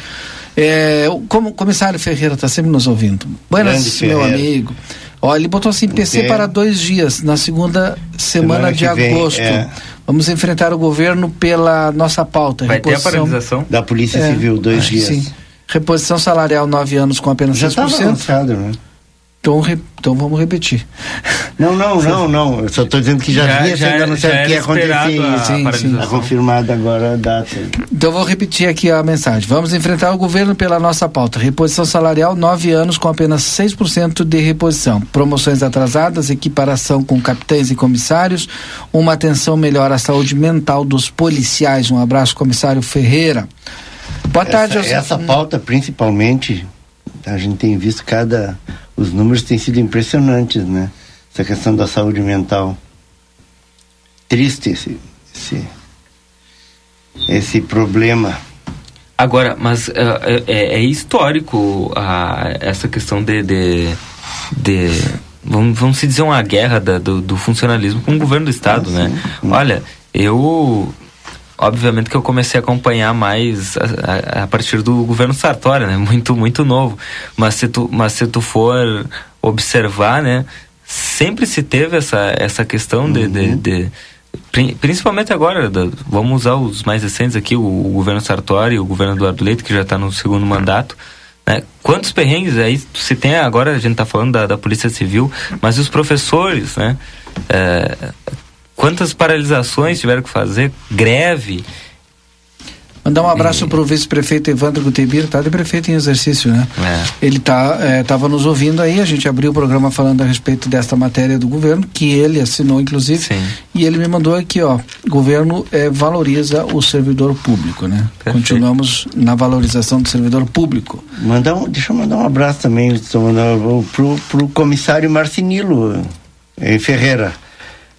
É, como o comissário Ferreira está sempre nos ouvindo. Buenas, meu amigo. Ó, ele botou assim, PC para dois dias, na segunda semana, semana de agosto. Vem, é. Vamos enfrentar o governo pela nossa pauta. Vai ter a paralisação? Da Polícia é, Civil, dois dias. Sim. Reposição salarial nove anos com apenas Já 6%. Já estava anunciado, né? Então, re... então vamos repetir. Não, não, *laughs* não, não. Eu só estou dizendo que já, já vinha sendo anunciado que ia acontecer. A, sim, sim. A confirmada agora a data. Então vou repetir aqui a mensagem. Vamos enfrentar o governo pela nossa pauta. Reposição salarial, nove anos com apenas 6% de reposição. Promoções atrasadas, equiparação com capitães e comissários, uma atenção melhor à saúde mental dos policiais. Um abraço, comissário Ferreira. Boa tarde, Essa, essa pauta, principalmente, a gente tem visto cada os números têm sido impressionantes, né? Essa questão da saúde mental. Triste esse, esse, esse problema. Agora, mas uh, é, é, histórico uh, essa questão de, de, de vamos, vamos se dizer uma guerra da, do, do, funcionalismo com o governo do estado, ah, né? Sim. Olha, eu obviamente que eu comecei a acompanhar mais a, a, a, partir do governo Sartori, né? Muito, muito novo. Mas se tu, mas se tu for observar, né? Sempre se teve essa, essa questão uhum. de, de, de, Principalmente agora, vamos usar os mais recentes aqui, o, o governo Sartori, o governo Eduardo Leite, que já está no segundo mandato. Né? Quantos perrengues aí se tem agora, a gente está falando da, da Polícia Civil, mas os professores, né? É, Quantas paralisações tiveram que fazer? Greve. Mandar um abraço e... para o vice-prefeito Evandro Gutebir, tá de prefeito em exercício, né? É. Ele tá, é, tava nos ouvindo aí, a gente abriu o programa falando a respeito desta matéria do governo, que ele assinou, inclusive, Sim. e ele me mandou aqui, ó, governo é, valoriza o servidor público, né? Perfeito. Continuamos na valorização do servidor público. Mandar um, deixa eu mandar um abraço também pro, pro comissário Marcinilo em Ferreira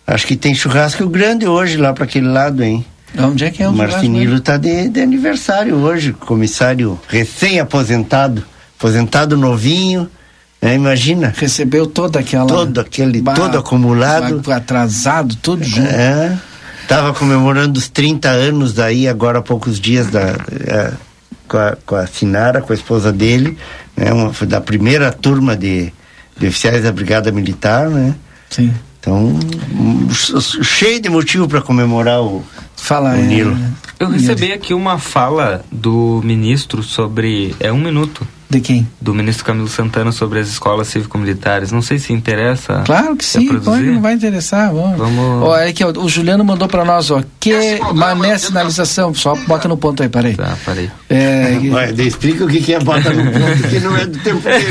Acho que tem churrasco grande hoje lá para aquele lado, hein? Onde é que é o Marcinilo está de, de aniversário hoje, comissário recém-aposentado, aposentado novinho, né? imagina. Recebeu toda aquela... Todo aquele, todo acumulado. Atrasado, tudo junto. É, tava comemorando os 30 anos daí, agora há poucos dias, da, é, com, a, com a Sinara, com a esposa dele, né? Uma, da primeira turma de, de oficiais da Brigada Militar, né? Sim. Então, cheio de motivo para comemorar o, Fala, o Nilo. É, eu recebi aqui uma fala do ministro sobre. É um minuto de quem? Do ministro Camilo Santana sobre as escolas cívico-militares. Não sei se interessa. Claro que sim, pode, não vai interessar. Vamos. vamos... Ó, é que ó, o Juliano mandou para nós, ó, que mané sinalização. Só bota no ponto aí, parei. Tá, parei. É, *laughs* Vai, explica o que, que é bota no ponto, que não é do tempo dele.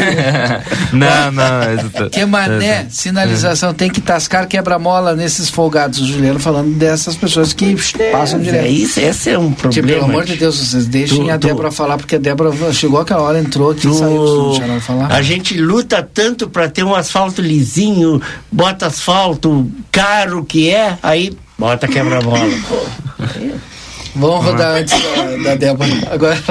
*laughs* não, não. É do... Que mané sinalização tem que tascar quebra-mola nesses folgados. O Juliano falando dessas pessoas que passam direto. É isso, esse é um problema. Tipo, pelo amor de Deus, vocês deixem tu, a Débora falar, porque a Débora chegou aquela hora, entrou falou que saiu falar. A gente luta tanto para ter um asfalto lisinho, bota asfalto caro que é, aí bota quebra-mola. *laughs* Vamos rodar antes da, da Débora. Agora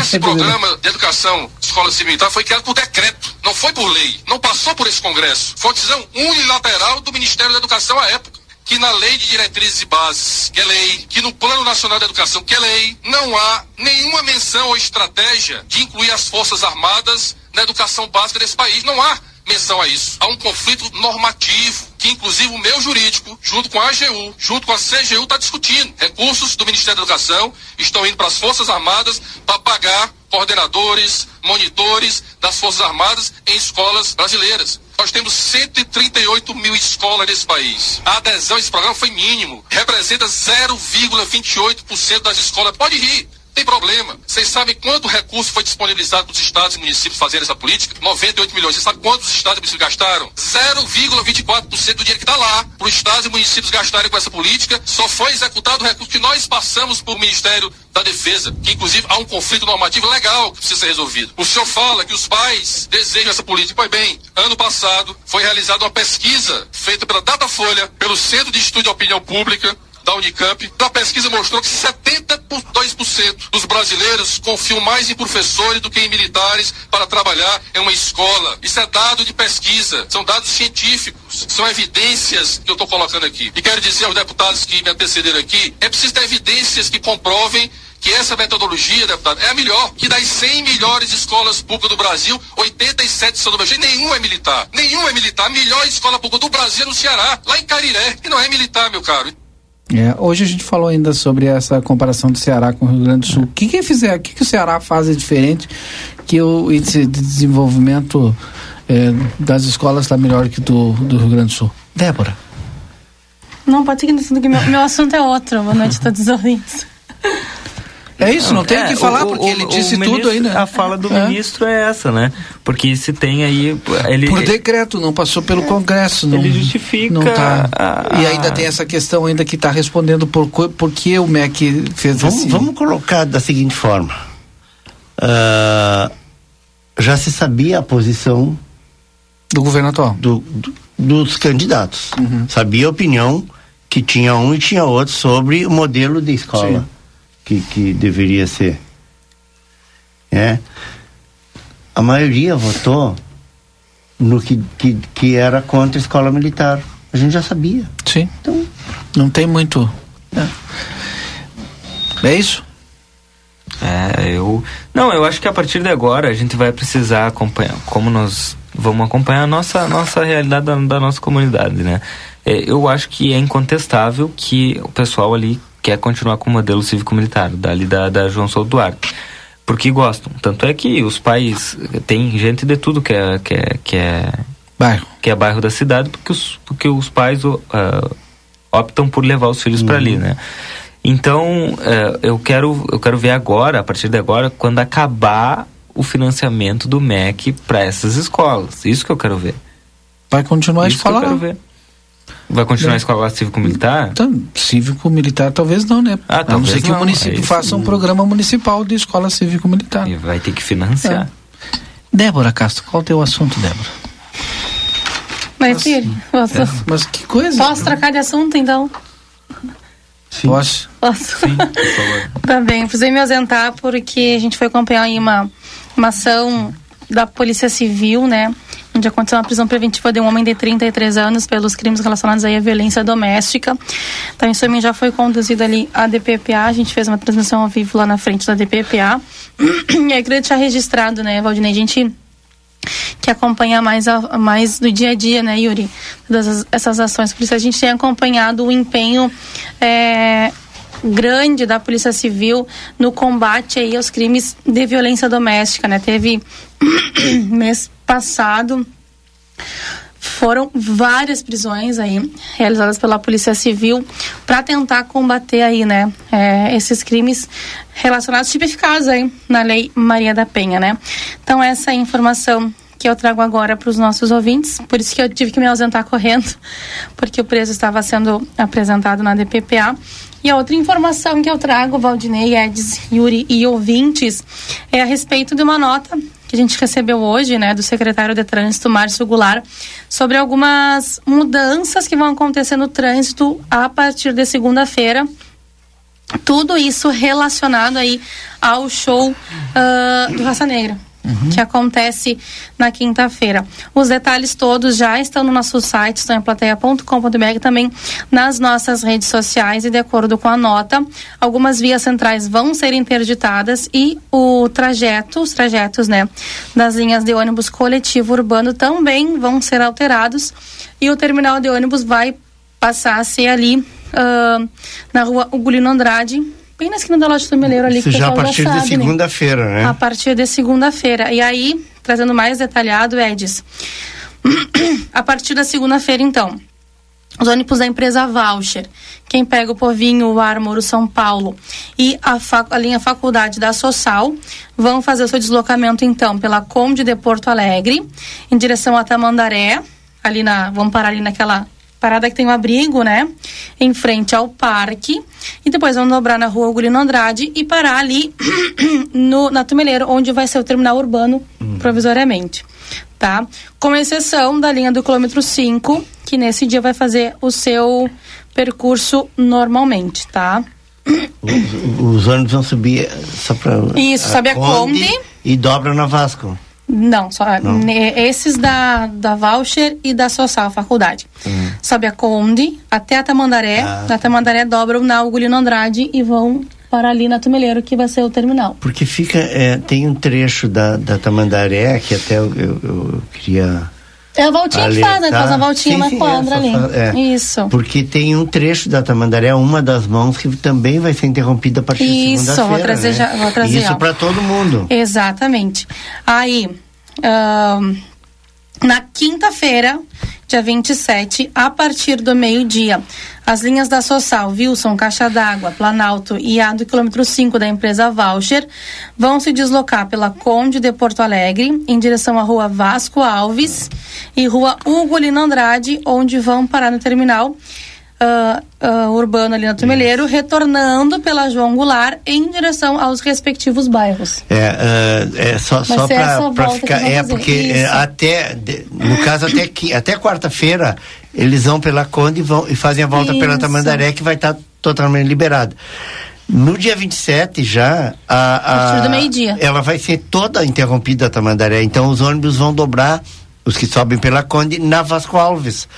Esse programa de educação escola civil foi criado por decreto, não foi por lei, não passou por esse Congresso. Foi uma decisão unilateral do Ministério da Educação à época que na lei de diretrizes e bases, que é lei, que no Plano Nacional da Educação, que é lei, não há nenhuma menção ou estratégia de incluir as Forças Armadas na educação básica desse país. Não há menção a isso. Há um conflito normativo que inclusive o meu jurídico, junto com a AGU, junto com a CGU, está discutindo. Recursos do Ministério da Educação estão indo para as Forças Armadas para pagar coordenadores, monitores das Forças Armadas em escolas brasileiras. Nós temos 138 mil escolas nesse país. A adesão a esse programa foi mínimo. Representa 0,28% das escolas. Pode rir tem problema. Vocês sabem quanto recurso foi disponibilizado para os estados e municípios fazerem essa política? 98 milhões. Vocês sabem quantos estados e municípios gastaram? 0,24% do dinheiro que está lá para os estados e municípios gastarem com essa política. Só foi executado o recurso que nós passamos para o Ministério da Defesa, que inclusive há um conflito normativo legal que precisa ser resolvido. O senhor fala que os pais desejam essa política. Pois bem, ano passado foi realizada uma pesquisa feita pela Datafolha, pelo Centro de Estudo de Opinião Pública, da Unicamp, a pesquisa mostrou que 72% dos brasileiros confiam mais em professores do que em militares para trabalhar em uma escola. Isso é dado de pesquisa, são dados científicos, são evidências que eu estou colocando aqui. E quero dizer aos deputados que me antecederam aqui, é preciso ter evidências que comprovem que essa metodologia, deputado, é a melhor. Que das 100 melhores escolas públicas do Brasil, 87 são do Brasil. Nenhum é militar. Nenhum é militar. A melhor escola pública do Brasil é no Ceará, lá em Cariré. E não é militar, meu caro. É, hoje a gente falou ainda sobre essa comparação do Ceará com o Rio Grande do Sul. O que que fizer, o que, que o Ceará faz de diferente que o índice de desenvolvimento é, das escolas está melhor que do, do Rio Grande do Sul? Débora. Não, pode seguir, que meu, meu assunto é outro. Boa noite a todos os ouvintes. *laughs* É isso, não tem o é, que falar, o, porque o, ele disse tudo ministro, aí, né? A fala do é. ministro é essa, né? Porque se tem aí. Ele, Por decreto, não passou pelo Congresso. Não, ele justifica. Não tá, a, e ainda tem essa questão ainda que está respondendo por, por que o MEC fez vamos, assim. Vamos colocar da seguinte forma. Uh, já se sabia a posição do governo atual. Do, do, dos candidatos. Uhum. Sabia a opinião que tinha um e tinha outro sobre o modelo de escola. Sim que, que deveria ser. É. A maioria votou no que, que, que era contra a escola militar. A gente já sabia. Sim. Então, não tem muito. É, é isso? É, eu. Não, eu acho que a partir de agora a gente vai precisar acompanhar. Como nós vamos acompanhar a nossa, nossa realidade da, da nossa comunidade, né? É, eu acho que é incontestável que o pessoal ali quer continuar com o modelo cívico-militar, dali da, da João Souto Duarte. Porque gostam. Tanto é que os pais. Tem gente de tudo que é. Que é, que é bairro. Que é bairro da cidade, porque os, porque os pais uh, optam por levar os filhos uhum. para ali, né? Então, uh, eu, quero, eu quero ver agora, a partir de agora, quando acabar o financiamento do MEC para essas escolas. Isso que eu quero ver. Vai continuar Isso a escola? Que eu quero ver. Vai continuar a escola cívico-militar? Então, cívico-militar talvez não, né? Ah, a não ser que não, o município é faça um programa municipal de escola cívico-militar. E vai ter que financiar. É. Débora Castro, qual é o teu assunto, Débora? Mas, filho, posso... É. Mas que coisa? Posso trocar de assunto, então? Sim. Posso? Posso. Sim, por favor. *laughs* tá bem, precisei me ausentar porque a gente foi acompanhar aí uma, uma ação da Polícia Civil, né? Onde aconteceu uma prisão preventiva de um homem de 33 anos pelos crimes relacionados aí à violência doméstica. Então, isso também já foi conduzido ali à DPPA. A gente fez uma transmissão ao vivo lá na frente da DPPA. *clears throat* E aí, queria deixar registrado, né, Valdinei? A gente que acompanha mais, a, mais do dia a dia, né, Yuri? Todas essas ações. Por isso a gente tem acompanhado o empenho é, grande da Polícia Civil no combate aí aos crimes de violência doméstica, né? Teve *clears throat* mês passado foram várias prisões aí realizadas pela Polícia Civil para tentar combater aí, né, é, esses crimes relacionados tipificados aí na Lei Maria da Penha, né? Então essa é a informação que eu trago agora para os nossos ouvintes, por isso que eu tive que me ausentar correndo, *laughs* porque o preço estava sendo apresentado na DPPA. E a outra informação que eu trago, Valdinei, Edis, Yuri e ouvintes, é a respeito de uma nota que a gente recebeu hoje, né, do secretário de Trânsito, Márcio Goulart, sobre algumas mudanças que vão acontecer no trânsito a partir de segunda-feira. Tudo isso relacionado aí ao show uh, do Raça Negra uhum. que acontece na quinta-feira. Os detalhes todos já estão no nosso site, estão em plateia.com.br também nas nossas redes sociais e de acordo com a nota, algumas vias centrais vão ser interditadas e o trajeto, os trajetos, né, das linhas de ônibus coletivo urbano também vão ser alterados e o terminal de ônibus vai passar a ser ali uh, na rua Ugolino Andrade, bem na esquina da loja do Meleiro ali. Isso que já a partir já sabe, de né? segunda-feira, né? A partir de segunda-feira. E aí, trazendo mais detalhado, Edis, *clears throat* a partir da segunda-feira, então, os ônibus da empresa Voucher, quem pega o Povinho, o Armor, o São Paulo e a, a, linha Faculdade da Sossal vão fazer o seu deslocamento, então, pela Conde de Porto Alegre, em direção a Tamandaré, ali na, vamos parar ali naquela parada que tem um abrigo, né? Em frente ao parque. E depois vamos dobrar na rua Gulino Andrade e parar ali *clears throat* no, na Tumeleiro, onde vai ser o terminal urbano uhum. provisoriamente. Tá? Com exceção da linha do quilômetro 5, que nesse dia vai fazer o seu percurso normalmente, tá? Os, os ônibus vão subir só para Isso, sobe a Conde e dobra na Vasco. Não, só Não. esses da, da Voucher e da Social Faculdade. Sobe a Conde até a Tamandaré. Ah. Na Tamandaré dobram na Ugolino Andrade e vão para ali na Tumeleiro, que vai ser o terminal. Porque fica, é, tem um trecho da, da Tamandaré que até eu, eu, eu queria É a voltinha ali, que faz, né? Faz uma voltinha sim, na quadra ali. Faz, é. Isso. Porque tem um trecho da Tamandaré, uma das mãos, que também vai ser interrompida a partir Isso, de segunda-feira. Isso, vou trazer né? já, vou trazer. Isso para todo mundo. Exatamente. Aí, na quinta-feira, dia 27, a partir do meio-dia, as linhas da Sossal, Wilson, Caixa d'Água, Planalto e a do quilômetro 5 da empresa Voucher vão se deslocar pela Conde de Porto Alegre em direção à rua Vasco Alves e rua Hugo Lino Andrade, onde vão parar no terminal uh, uh, urbano ali na Tumeleiro, retornando pela João Goulart em direção aos respectivos bairros. É, uh, é só, só para ficar. É, porque é, até, no caso, até, até quarta-feira, eles vão pela Conde e, vão, e fazem a volta Isso. pela Tamandaré, que vai estar tá totalmente liberada. No dia 27 já a, a, a do meio-dia. Ela vai ser toda interrompida a Tamandaré, então os ônibus vão dobrar os que sobem pela Conde, na Vasco Alves.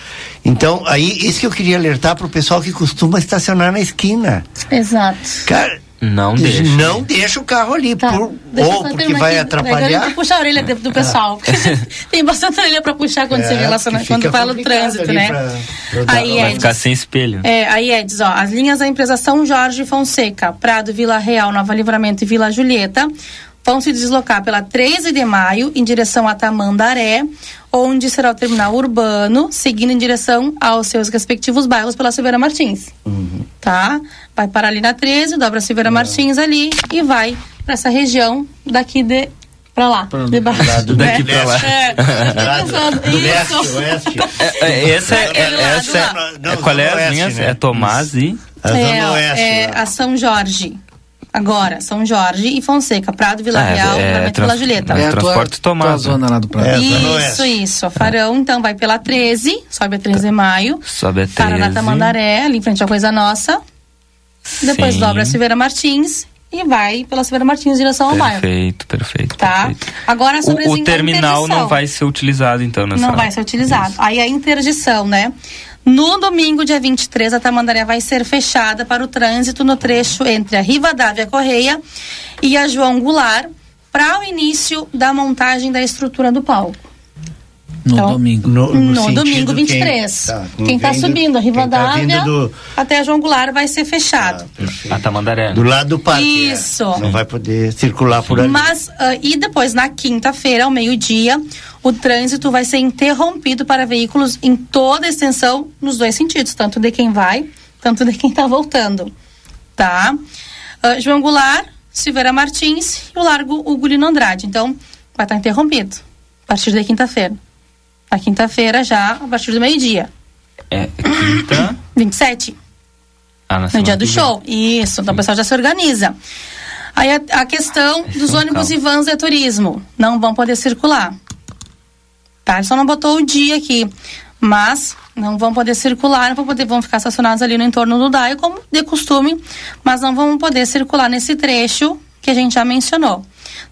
Então, aí, isso que eu queria alertar para o pessoal que costuma estacionar na esquina. Exato. Cara, não deixa. Não deixa o carro ali. Tá. Por, ou porque vai aqui, atrapalhar. puxar a orelha do pessoal. tem bastante orelha para puxar quando é, você relaciona, quando fala do trânsito, né? Pra, pra aí, vai Eds, ficar sem espelho. É, aí, Eds, ó, as linhas da empresa São Jorge Fonseca, Prado, Vila Real, Nova Livramento e Vila Julieta vão se deslocar pela 13 de maio em direção a Tamandaré, onde será o terminal urbano, seguindo em direção aos seus respectivos bairros pela Silveira Martins. Uhum. Tá? Vai parar ali na 13, dobra a Silveira uhum. Martins ali e vai para essa região daqui de Pra lá. Pra, de baixo. Lado daqui né? pra lá. É, *laughs* do leste, oeste. É, é, essa é, é, essa é, qual é as linhas? Né? É Tomás e... A é, oeste, é, a São Jorge. Agora, São Jorge e Fonseca, Prado, Vila é, Real, é, trans, Vila Julieta. É, é transporte tomado. zona lá do Prado. É, isso, isso. A Farão, então, vai pela 13, sobe a 13 de maio. Sobe a 13. Para na Tamandaré, ali em frente à Coisa Nossa. Depois Sim. dobra a Silveira Martins e vai pela Silveira Martins em direção ao bairro. Perfeito, perfeito. Tá? Perfeito. Agora sobre o, o terminal não vai ser utilizado então nessa Não vai ser utilizado. Isso. Aí a interdição, né? No domingo, dia 23, a Tamandaré vai ser fechada para o trânsito no trecho entre a Rivadavia Correia e a João Goulart para o início da montagem da estrutura do palco. No então, domingo. No, no, no domingo 23. Quem está quem tá subindo a tá Rivadavia tá do... até a João Goulart vai ser fechado. Ah, a Tamandaré. Do lado do parque. É. Isso. É. Não vai poder circular por ali. Mas, uh, e depois, na quinta-feira, ao meio-dia, o trânsito vai ser interrompido para veículos em toda a extensão, nos dois sentidos, tanto de quem vai, tanto de quem está voltando. Tá? Uh, João Goulart, Silveira Martins e o Largo Ugolino Andrade. Então, vai estar tá interrompido a partir da quinta-feira. Na quinta-feira já, a partir do meio-dia. É quinta? *clears throat* 27. Ah, no dia do show. Isso, então o pessoal já se organiza. Aí a, a questão dos ônibus calma. e vans de turismo. Não vão poder circular. Tá? Ele só não botou o dia aqui. Mas não vão poder circular, não vão, poder, vão ficar estacionados ali no entorno do DAI, como de costume, mas não vão poder circular nesse trecho que a gente já mencionou.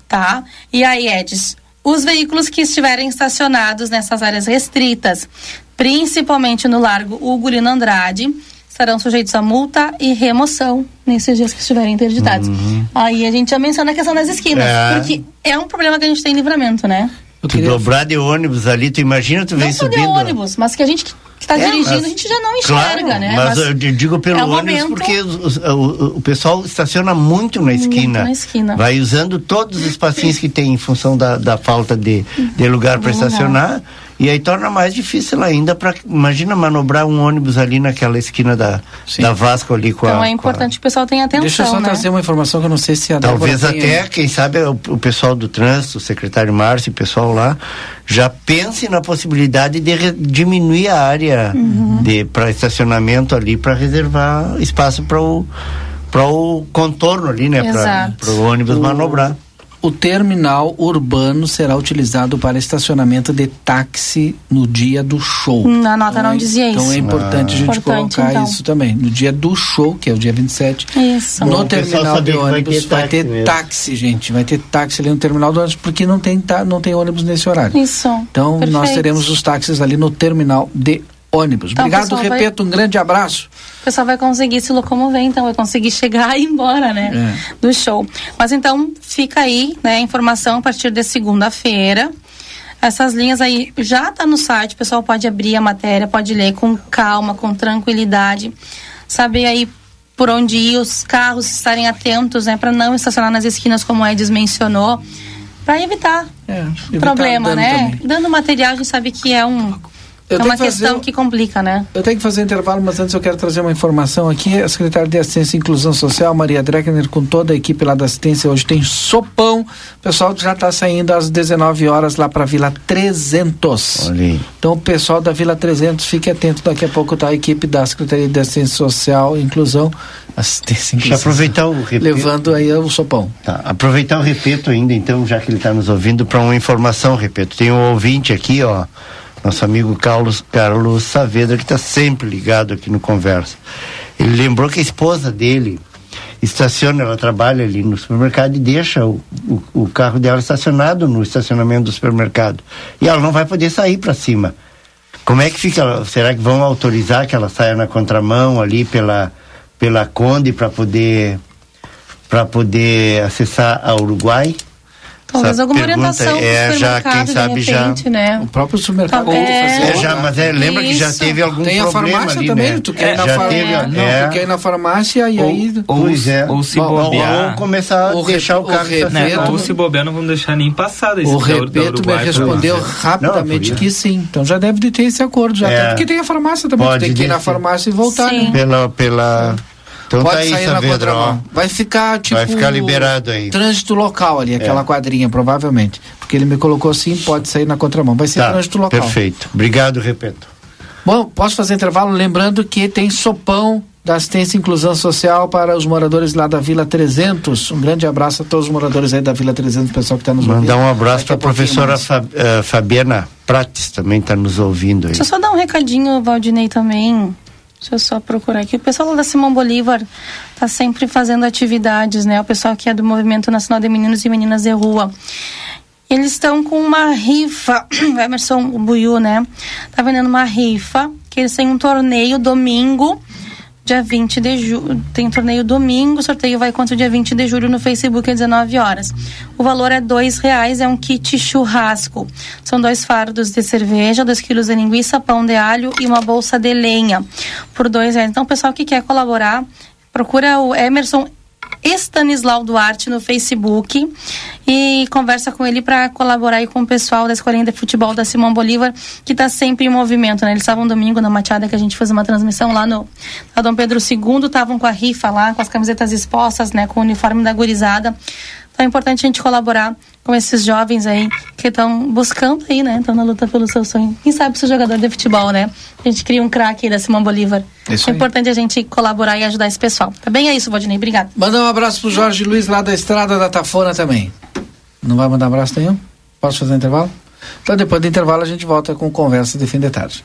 Tá? E aí, Edis, os veículos que estiverem estacionados nessas áreas restritas, principalmente no Largo Hugo Lino Andrade, estarão sujeitos a multa e remoção nesses dias que estiverem interditados. Uhum. Aí a gente já menciona a questão das esquinas, é. porque é um problema que a gente tem em livramento, né? Tu queria... dobrar de ônibus ali, tu imagina, tu vem subindo... Não de ônibus, mas que a gente que está é, dirigindo, mas, a gente já não enxerga, claro, né? Mas, mas, eu digo pelo é ônibus momento... porque o, o, o, pessoal estaciona muito na esquina. Muito na esquina. Vai usando todos os espacinhos que tem em função da, da falta de, de lugar para estacionar. E aí torna mais difícil ainda para imagina manobrar um ônibus ali naquela esquina da, da Vasco ali com então a. Então é importante a... que o pessoal tenha atenção. Deixa eu só né? trazer uma informação que eu não sei se a Talvez até, quem sabe, o, o, pessoal do trânsito, o secretário Márcio, o pessoal lá, já pense na possibilidade de re, diminuir a área uhum. de para estacionamento ali para reservar espaço para o para o contorno ali, né? Para o ônibus o... manobrar o terminal urbano será utilizado para estacionamento de táxi no dia do show. Na nota então, não dizia então isso. Então é importante ah. a gente importante, colocar então. isso também. No dia do show, que é o dia 27. Isso. No Bom, terminal de ônibus vai ter, vai ter táxi, gente. Vai ter táxi ali no terminal do ônibus, porque não tem, não tem ônibus nesse horário. Isso. Então Perfeito. nós teremos os táxis ali no terminal de ônibus. Então, Obrigado, repito, vai... um grande abraço. O pessoal vai conseguir se locomover, então vai conseguir *laughs* chegar e ir embora, né? É. Do show. Mas então fica aí, né, a informação a partir de segunda-feira. Essas linhas aí já tá no site, o pessoal pode abrir a matéria, pode ler com calma, com tranquilidade, saber aí por onde ir, os carros estarem atentos, né, para não estacionar nas esquinas como o Edis mencionou, para evitar, é, evitar problema, né? Também. Dando material, a gente sabe que é um eu é uma que questão que complica, né? Eu tenho que fazer intervalo, mas antes eu quero trazer uma informação aqui. A secretária de Assistência e Inclusão Social, Maria Dreckner, com toda a equipe lá da assistência, hoje tem sopão. O pessoal já está saindo às 19 horas lá para a Vila 300. Olhei. Então, o pessoal da Vila 300, fique atento. Daqui a pouco tá a equipe da Secretaria de Assistência Social e Inclusão. Assistência e Inclusão. Aproveitar o repeto. Levando aí o sopão. Tá. Aproveitar o repeto ainda, então, já que ele está nos ouvindo, para uma informação, repito. Tem um ouvinte aqui, ó nosso amigo Carlos, Carlos Saavedra, que está sempre ligado aqui no Conversa. Ele lembrou que a esposa dele estaciona, ela trabalha ali no supermercado e deixa o, o, o carro dela estacionado no estacionamento do supermercado. E ela não vai poder sair para cima. Como é que fica? Será que vão autorizar que ela saia na contramão ali pela, pela Conde para poder para poder acessar a Uruguai? Talvez alguma orientação é, já quem sabe repente, já né? o próprio supermercado tá, é, é, já, mas é, lembra Isso. que já teve algum tem problema a farmácia ali, também né? tu quer é, ir na farmácia não, é. tu quer ir na farmácia e ou, aí ou, pois é. ou se bobear ou começar a deixar o carro o né? ou se bobear não vão deixar nem passar o Repeto me respondeu rapidamente que sim então já deve ter esse acordo já é. porque tem a farmácia também tem que ir na farmácia e voltar né? pela pela então Pode tá sair na contramão. Vai ficar, tipo. Vai ficar liberado aí. Trânsito local ali, aquela é. quadrinha, provavelmente. Porque ele me colocou assim, pode sair na contramão. Vai ser tá, trânsito local. Perfeito. Obrigado, repito. Bom, posso fazer intervalo? Lembrando que tem sopão da assistência e inclusão social para os moradores lá da Vila 300. Um grande abraço a todos os moradores aí da Vila 300, pessoal que está nos Mandar ouvindo. Mandar um abraço para a professora uh, Fabiana Prates, também está nos ouvindo aí. Deixa eu só dar um recadinho, Valdinei, também. Deixa eu só procurar aqui. O pessoal da Simão Bolívar está sempre fazendo atividades, né? O pessoal que é do Movimento Nacional de Meninos e Meninas de Rua. Eles estão com uma rifa, o *clears throat* Emerson Buiu, né? Tá vendendo uma rifa, que eles têm um torneio domingo dia 20 de julho. Tem torneio domingo, o sorteio vai contra o dia 20 de julho no Facebook às 19 horas. O valor é dois reais, é um kit churrasco. São dois fardos de cerveja, dois quilos de linguiça, pão de alho e uma bolsa de lenha por dois reais. Então, pessoal que quer colaborar, procura o Emerson Estanislau Duarte no Facebook e conversa com ele para colaborar aí com o pessoal da Escolinha de Futebol da Simão Bolívar, que está sempre em movimento, né? Eles estavam domingo na Machada que a gente fez uma transmissão lá no Dom Pedro II, estavam com a rifa lá, com as camisetas expostas, né, com o uniforme da gurizada. Então é importante a gente colaborar com esses jovens aí que estão buscando aí, né? Estão na luta pelo seu sonho. Quem sabe ser jogador de futebol, né? A gente cria um craque aí da Simão Bolívar. Isso é importante a gente colaborar e ajudar esse pessoal. Tá bem? É isso, Valdinei. Obrigado. Manda um abraço pro Jorge Luiz lá da Estrada da Tafona também. Não vai mandar abraço nenhum? Posso fazer um intervalo? Então depois do intervalo a gente volta com conversa de fim de tarde.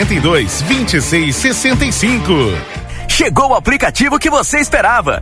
42 26 65. Chegou o aplicativo que você esperava.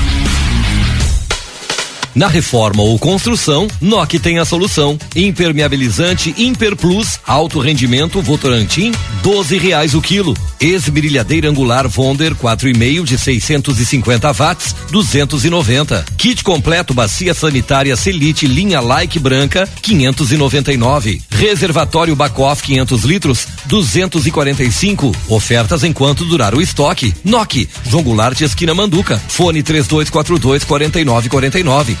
Na reforma ou construção, NOC tem a solução. Impermeabilizante Imper Plus, alto rendimento Votorantim, doze reais o quilo. Esmerilhadeira angular Vonder 4,5 de 650 watts, 290. Kit completo bacia sanitária Selite linha Like branca, 599. Reservatório Bacoff 500 litros, 245. Ofertas enquanto durar o estoque. NOC, João Goulart esquina Manduca. Fone 3242 4949.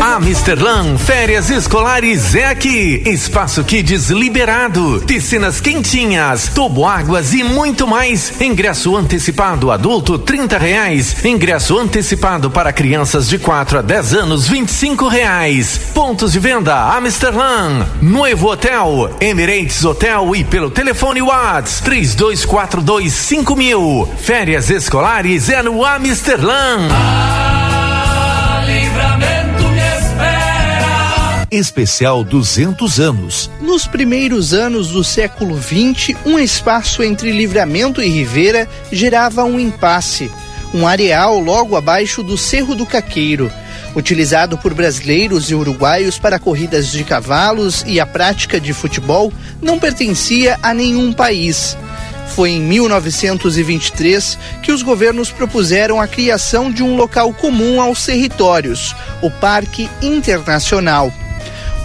Amsterlan Férias Escolares é aqui. Espaço Kids liberado, piscinas quentinhas, toboáguas e muito mais. Ingresso antecipado adulto trinta reais. Ingresso antecipado para crianças de 4 a 10 anos vinte e reais. Pontos de venda Amsterlan, Novo Hotel, Emirates Hotel e pelo telefone Whats três dois quatro dois cinco mil. Férias Escolares é no Amsterlan. Ah, livramento especial 200 anos. Nos primeiros anos do século XX, um espaço entre Livramento e Rivera gerava um impasse. Um areal logo abaixo do Cerro do Caqueiro, utilizado por brasileiros e uruguaios para corridas de cavalos e a prática de futebol, não pertencia a nenhum país. Foi em 1923 que os governos propuseram a criação de um local comum aos territórios, o Parque Internacional.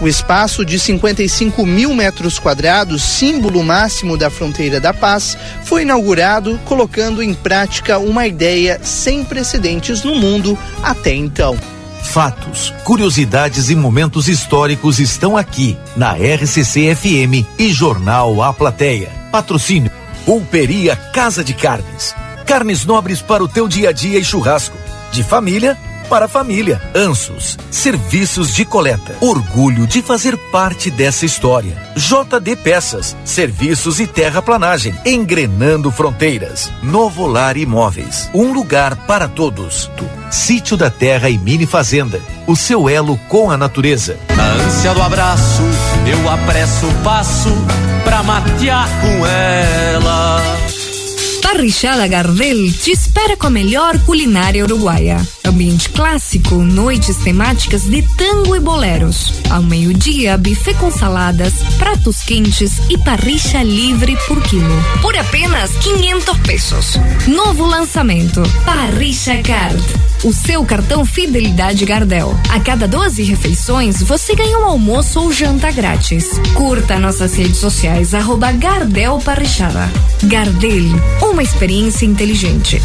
O espaço de 55 mil metros quadrados, símbolo máximo da fronteira da paz, foi inaugurado, colocando em prática uma ideia sem precedentes no mundo até então. Fatos, curiosidades e momentos históricos estão aqui na RCC FM e Jornal A Plateia. Patrocínio Pulperia Casa de Carnes. Carnes nobres para o teu dia a dia e churrasco. De família para a família. Ansos, serviços de coleta. Orgulho de fazer parte dessa história. JD Peças, serviços e terraplanagem. Engrenando fronteiras. Novo Lar Imóveis, um lugar para todos. Sítio da Terra e Mini Fazenda. O seu elo com a natureza. Na ânsia do abraço, eu apresso o passo pra matear com ela. Parrichada Gardel te espera com a melhor culinária uruguaia. Ambiente clássico, noites temáticas de tango e boleros. Ao meio-dia, buffet com saladas, pratos quentes e parricha livre por quilo. Por apenas 500 pesos. Novo lançamento: Parricha Card o seu cartão Fidelidade Gardel. A cada 12 refeições, você ganha um almoço ou janta grátis. Curta nossas redes sociais, arroba Gardel Parrichada. Gardel, uma experiência inteligente.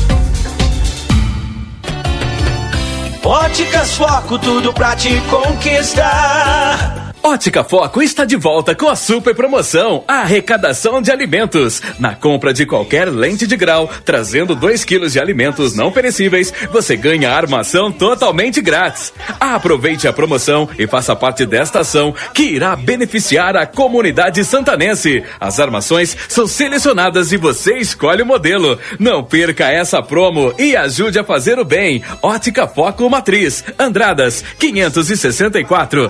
Óticas Foco, tudo pra te conquistar. Ótica Foco está de volta com a super promoção, a arrecadação de alimentos. Na compra de qualquer lente de grau, trazendo 2 quilos de alimentos não perecíveis, você ganha armação totalmente grátis. Aproveite a promoção e faça parte desta ação que irá beneficiar a comunidade santanense. As armações são selecionadas e você escolhe o modelo. Não perca essa promo e ajude a fazer o bem. Ótica Foco Matriz, Andradas, 564.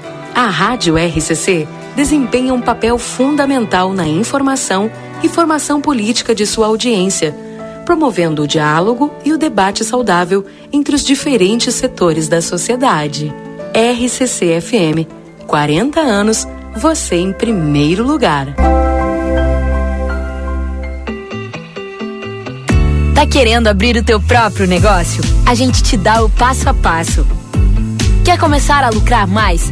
A Rádio RCC desempenha um papel fundamental na informação e formação política de sua audiência, promovendo o diálogo e o debate saudável entre os diferentes setores da sociedade. RCC-FM, 40 anos, você em primeiro lugar. Tá querendo abrir o teu próprio negócio? A gente te dá o passo a passo. Quer começar a lucrar mais?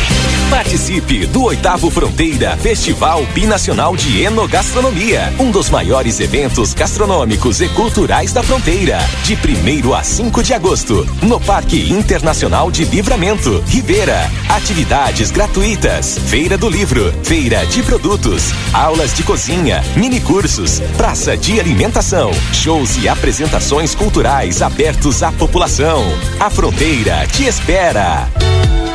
Participe do oitavo Fronteira Festival Binacional de Enogastronomia, um dos maiores eventos gastronômicos e culturais da fronteira, de 1 a 5 de agosto, no Parque Internacional de Livramento, Ribeira. Atividades gratuitas, feira do livro, feira de produtos, aulas de cozinha, mini cursos, praça de alimentação, shows e apresentações culturais abertos à população. A fronteira te espera.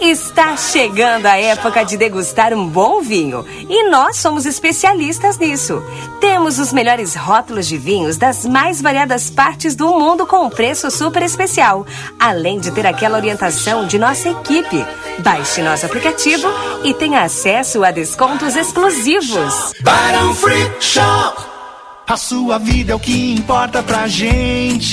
Está chegando a época de degustar um bom vinho e nós somos especialistas nisso. Temos os melhores rótulos de vinhos das mais variadas partes do mundo com um preço super especial, além de ter aquela orientação de nossa equipe. Baixe nosso aplicativo e tenha acesso a descontos exclusivos. Barão Free Shop. A sua vida é o que importa pra gente.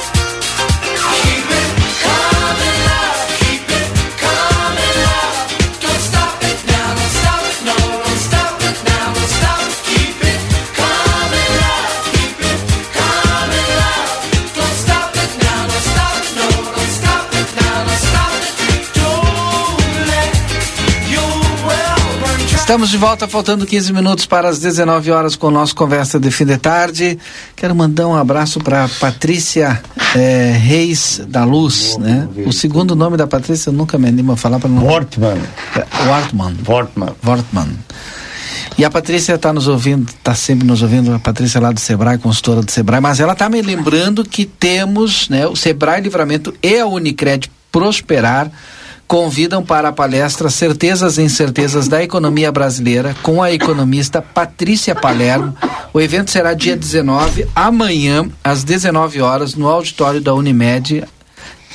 Estamos de volta, faltando 15 minutos para as 19 horas com o nosso Conversa de Fim de Tarde. Quero mandar um abraço para Patrícia é, Reis da Luz, né? O segundo nome da Patrícia eu nunca me animo a falar para não. Wortmann. É, Wortmann. Wortmann. Wortmann. E a Patrícia está nos ouvindo, está sempre nos ouvindo, a Patrícia lá do Sebrae, consultora do Sebrae, mas ela está me lembrando que temos, né, o Sebrae Livramento e a Unicred Prosperar convidam para a palestra Certezas e Incertezas da Economia Brasileira com a economista Patrícia Palermo. O evento será dia 19, amanhã, às 19 horas, no auditório da Unimed,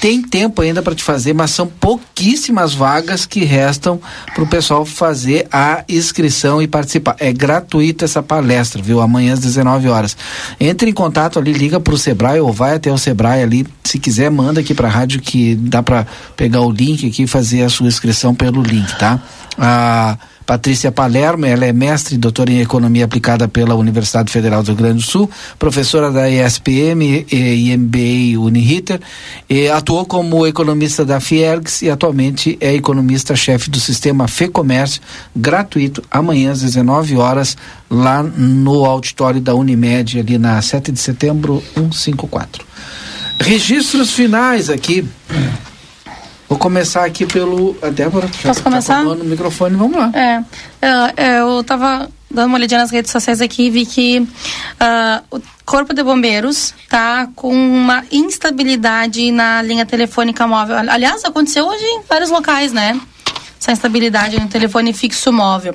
tem tempo ainda para te fazer, mas são pouquíssimas vagas que restam para o pessoal fazer a inscrição e participar. É gratuita essa palestra, viu? Amanhã às 19 horas. Entre em contato ali, liga para o Sebrae ou vai até o Sebrae ali. Se quiser, manda aqui para a rádio que dá para pegar o link aqui e fazer a sua inscrição pelo link, tá? Ah, Patrícia Palermo, ela é mestre e doutora em Economia Aplicada pela Universidade Federal do Rio Grande do Sul, professora da ESPM e MBA Uniriter, e atuou como economista da Fiergs e atualmente é economista-chefe do sistema Fê Comércio, gratuito, amanhã às 19 horas, lá no auditório da Unimed, ali na 7 de setembro, 154. Registros finais aqui. Vou começar aqui pelo. A Débora, Posso começar? Tá no microfone, vamos lá. É, é, é, eu estava dando uma olhadinha nas redes sociais aqui e vi que uh, o Corpo de Bombeiros tá com uma instabilidade na linha telefônica móvel. Aliás, aconteceu hoje em vários locais, né? Essa instabilidade no telefone fixo móvel.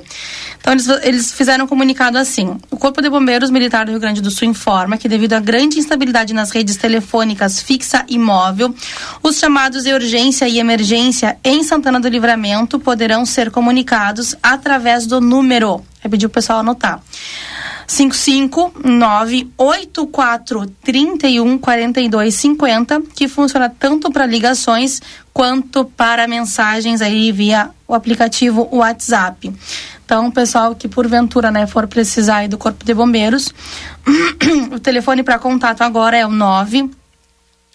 Então, eles, eles fizeram um comunicado assim: o Corpo de Bombeiros Militar do Rio Grande do Sul informa que, devido à grande instabilidade nas redes telefônicas fixa e móvel, os chamados de urgência e emergência em Santana do Livramento poderão ser comunicados através do número. É pedir o pessoal anotar. 55984314250, que funciona tanto para ligações quanto para mensagens aí via o aplicativo WhatsApp. Então, pessoal que porventura, né, for precisar do Corpo de Bombeiros, *clears throat* o telefone para contato agora é o 9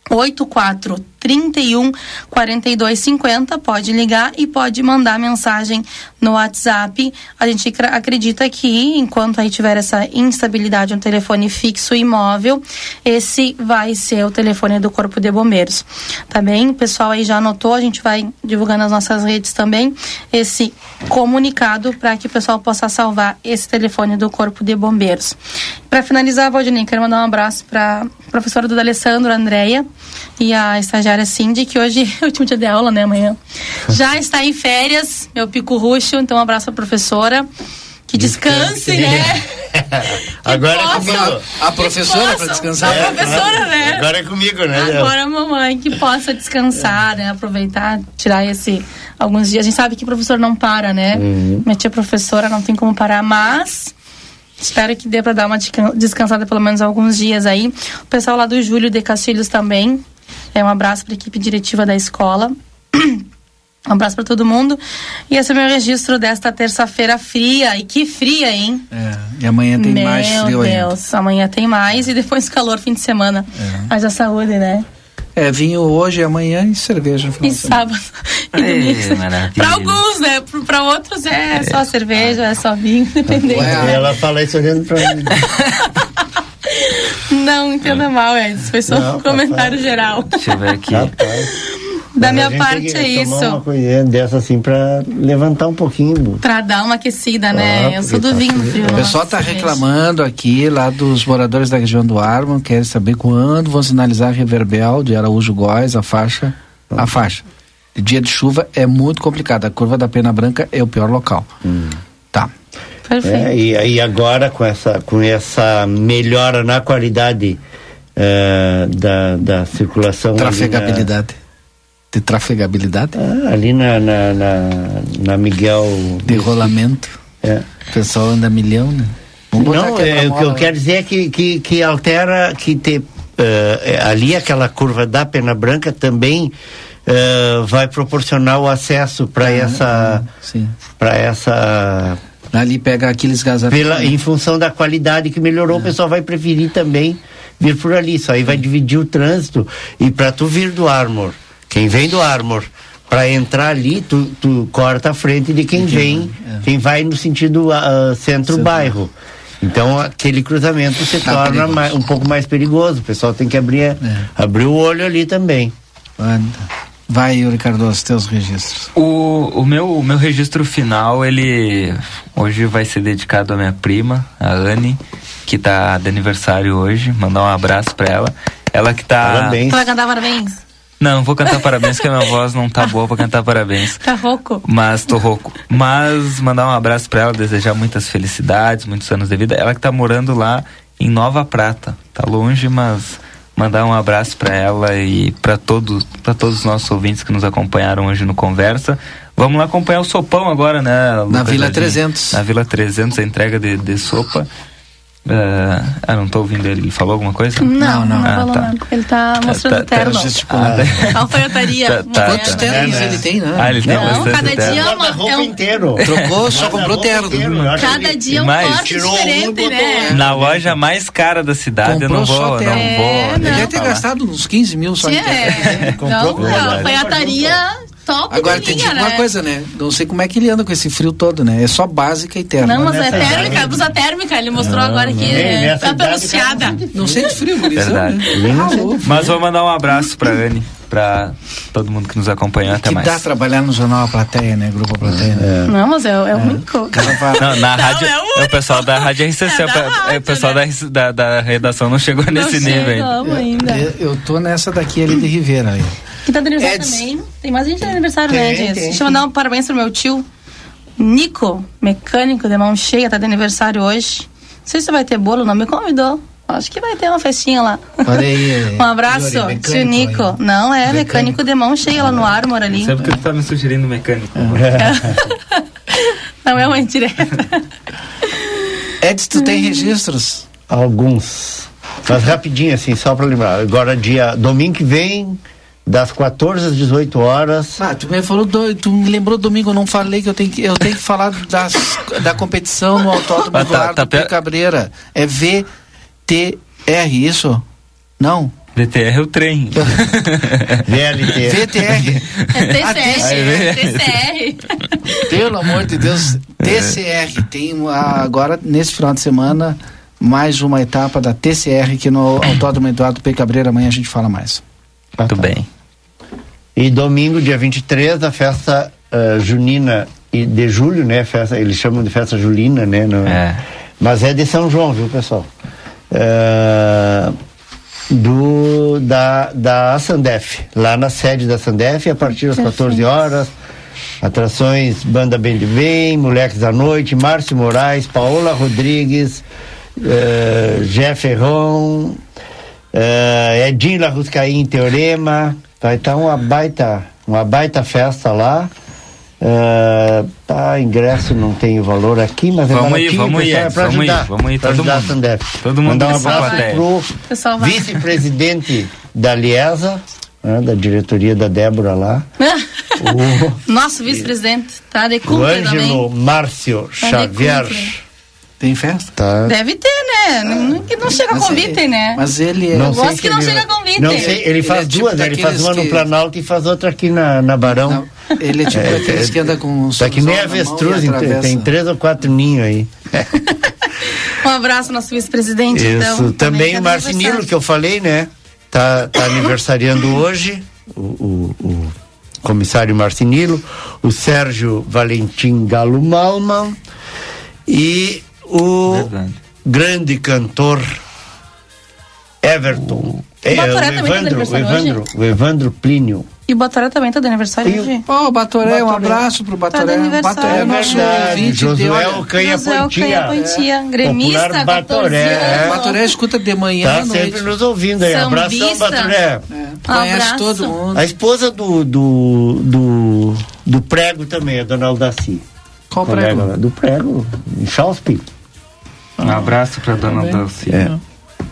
84 31 42 50. Pode ligar e pode mandar mensagem no WhatsApp. A gente acredita que enquanto aí tiver essa instabilidade no telefone fixo e móvel, esse vai ser o telefone do Corpo de Bombeiros. Tá bem? O pessoal aí já anotou, a gente vai divulgar nas nossas redes também esse comunicado para que o pessoal possa salvar esse telefone do Corpo de Bombeiros. Para finalizar, Valdinei, quero mandar um abraço para professora do Alessandro, Andréia, e a estagiária Cindy, que hoje *laughs* é o último dia de aula, né, amanhã. Já está em férias, meu pico roxo, então um abraço a professora. Que descanse, descanse né? *laughs* Agora possa, é comigo. A professora para descansar. A professora, né? Agora é comigo, né? Agora a mamãe que possa descansar, né? Aproveitar, tirar esse alguns dias. A gente sabe que o professor não para, né? Uhum. Minha tia professora não tem como parar, mas Espero que dê para dar uma descansada pelo menos alguns dias aí. O pessoal lá do Júlio de Castilhos também. É um abraço para a equipe diretiva da escola. Um abraço para todo mundo. E esse é o meu registro desta terça-feira fria. E que fria, hein? É, e amanhã tem meu mais frio Meu Deus, ainda. amanhã tem mais e depois calor fim de semana. É. Mas a saúde, né? É, vinho hoje, amanhã e cerveja. E sábado. E domingo. Para alguns, né? Para outros é, é, só cerveja, é só vinho, *laughs* dependendo. Ela fala isso olhando para mim. *laughs* Não entenda mal, Edson. Foi só Não, um comentário geral. Deixa eu ver aqui. Da minha parte é isso. Uma coisa dessa assim para levantar um pouquinho. Para dar uma aquecida, né? Ah, eu sou do tá vinho frio. O pessoal tá reclamando aqui lá dos moradores da região do Arman, querem saber quando vão sinalizar Reverbel de Araújo Góes, a faixa, a faixa. Dia de chuva é muito complicado. A curva da Pena Branca é o pior local. Hum. Tá. Perfeito. É, e aí agora com essa, com essa melhora na qualidade uh, da, da circulação. Trafegabilidade. De trafegabilidade? Ah, ali na, na, na, na Miguel. De rolamento. É. O pessoal anda milhão, né? Vamos Não, é, o que eu quero dizer é que, que, que altera, que te, uh, ali aquela curva da Pena Branca também uh, vai proporcionar o acesso para ah, essa. Para essa Ali pega aqueles gás Pela, Em função da qualidade que melhorou, é. o pessoal vai preferir também vir por ali. Isso aí vai dividir o trânsito. E para tu vir do Armor, quem vem do Armor, para entrar ali, tu, tu corta a frente de quem vem, é. quem vai no sentido uh, centro-bairro. Então aquele cruzamento se tá torna mais, um pouco mais perigoso. O pessoal tem que abrir, é. abrir o olho ali também. Anda. Vai, Yuri Cardoso, teus registros. O, o, meu, o meu registro final, ele hoje vai ser dedicado à minha prima, a Anne, que tá de aniversário hoje. Mandar um abraço pra ela. Ela que tá. Parabéns. vai cantar parabéns? Não, vou cantar parabéns, porque a minha voz não tá boa pra cantar parabéns. Tá rouco? Mas tô rouco. Mas mandar um abraço pra ela, desejar muitas felicidades, muitos anos de vida. Ela que tá morando lá em Nova Prata. Tá longe, mas mandar um abraço para ela e para todos, para todos os nossos ouvintes que nos acompanharam hoje no Conversa. Vamos lá acompanhar o sopão agora, né? Lucas Na Vila Jardim? 300. Na Vila 300, a entrega de, de sopa. Uh, ah, não tô ouvindo ele. Ele falou alguma coisa? Não, não, não ah, tá. Ele tá mostrando tá, tá, terno. Ah, *laughs* Alfaiataria. Tá, tá, Quantos tá. ternos é, ele tem, né? Ah, ele tem não, cada dia é uma, é um... inteiro. Trocou, só comprou terno. Cada dia é um corte diferente, né? Na loja mais cara da cidade, comprou eu não vou... Não vou é, ele deve ter gastado uns 15 mil só em terno. *laughs* Não, não, alfaiataria top Agora tem tipo né? uma coisa, né? Não sei como é que ele anda com esse frio todo, né? É só básica e térmica. Não, mas é térmica, blusa térmica. Ele mostrou não, agora que é, tá pronunciada. Não sente frio. Né? Mas vou mandar um abraço pra Anne para todo mundo que nos acompanhou até que mais. dá trabalhar no jornal A Plateia, né? Grupo A Plateia. Né? É. Não, mas é, é, é. o único. Não, na não, rádio, é, o, é o pessoal da rádio RCC, é, é rádio, o pessoal né? da, da, da, redação não chegou não nesse nível ainda. Eu, eu tô nessa daqui ali de Rivera aí. Que tá de aniversário Eds. também. Tem mais gente de aniversário, né, tem, né, gente? Deixa eu mandar um parabéns pro meu tio. Nico, mecânico de mão cheia, tá de aniversário hoje. Não sei se vai ter bolo, não me convidou. Acho que vai ter uma festinha lá. Olha aí. *laughs* um abraço, Yuri, tio Nico. Aí. Não, é mecânico. mecânico de mão cheia lá no Armor ali. Sabe que tu tá me sugerindo mecânico. *laughs* não é uma indireta. *laughs* Edson, tu tem registros? Alguns. Mas rapidinho, assim, só pra lembrar. Agora, dia domingo que vem, das 14 às 18 horas. Ah, tu me falou, do, tu me lembrou domingo, eu não falei que eu tenho que, eu tenho que falar das, da competição no autódromo ah, tá, tá, do Cabreira. É VTR, isso? Não? VTR é o trem. *laughs* VLT. VTR. É TCR. TCR. Pelo amor de Deus, TCR. Tem agora, nesse final de semana, mais uma etapa da TCR que no Autódromo Eduardo P. Cabreira. Amanhã a gente fala mais. Muito bem. E domingo, dia 23, a festa uh, junina de julho, né? Festa, eles chamam de festa julina, né? No, é. Mas é de São João, viu, pessoal? Uh, do, da, da Sandef, lá na sede da Sandef, a partir das 14 horas. Atrações Banda Bem de Bem, Moleques da Noite, Márcio Moraes, Paola Rodrigues, uh, Jeff Ferron, uh, Edinho Larruscaim Teorema, Vai estar tá uma baita, uma baita festa lá. Uh, tá, ingresso não tem valor aqui, mas vamos é ir, vamos ir, é para ajudar, ir, vamos ir, todo ajudar mundo. a Todo mundo Mandar um abraço pro vice-presidente da Liesa, né, da diretoria da Débora lá. *laughs* o, Nosso vice-presidente, tá de O Ângelo Márcio tá Xavier. Tem festa? Tá. Deve ter, né? Não, não chega mas convite, ele, né? Mas ele é. Não sei gosto que, não ele, chega convite. Não sei, ele faz ele é duas, tipo né? Ele faz uma que... no Planalto e faz outra aqui na, na Barão. Não, ele é tipo é, daqueles é, que anda com um Tá que nem avestruz, tem três ou quatro ninhos aí. um abraço, nosso vice-presidente, então. Também, também o Marcinilo, que eu falei, né? Tá, tá aniversariando *coughs* hoje. o, o, o comissário Marcinilo, o Sérgio Valentim Galo Malman e o Verdade. grande cantor Everton. É, o, é, o Evandro, o Evandro, o Evandro Plínio. E o Batoré também tá de aniversário hoje. Ó, oh, Batoré, um abraço pro Batoré. Tá Batoré é nosso ouvinte. Josué o Canha Pontia. Pontia, gremista, Batoré. É. Batoré escuta de manhã Tá sempre nos ouvindo aí. Abração, Batoré. É. Conhece todo mundo. A esposa do, do, do, do prego também, a dona Aldaci. Qual prego? Do prego, em Chauspe. Um abraço para dona tá Dulce. É.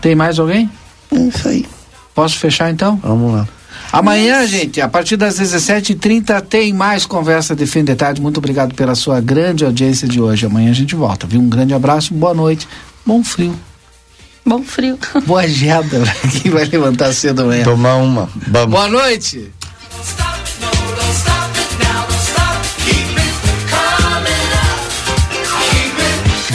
Tem mais alguém? É isso aí. Posso fechar então? Vamos lá. Amanhã, gente, a partir das 17h30 tem mais conversa de fim de tarde. Muito obrigado pela sua grande audiência de hoje. Amanhã a gente volta, viu? Um grande abraço, boa noite, bom frio. Bom frio. Boa jeda pra *laughs* quem vai levantar cedo amanhã. Tomar uma. Vamos. Boa noite.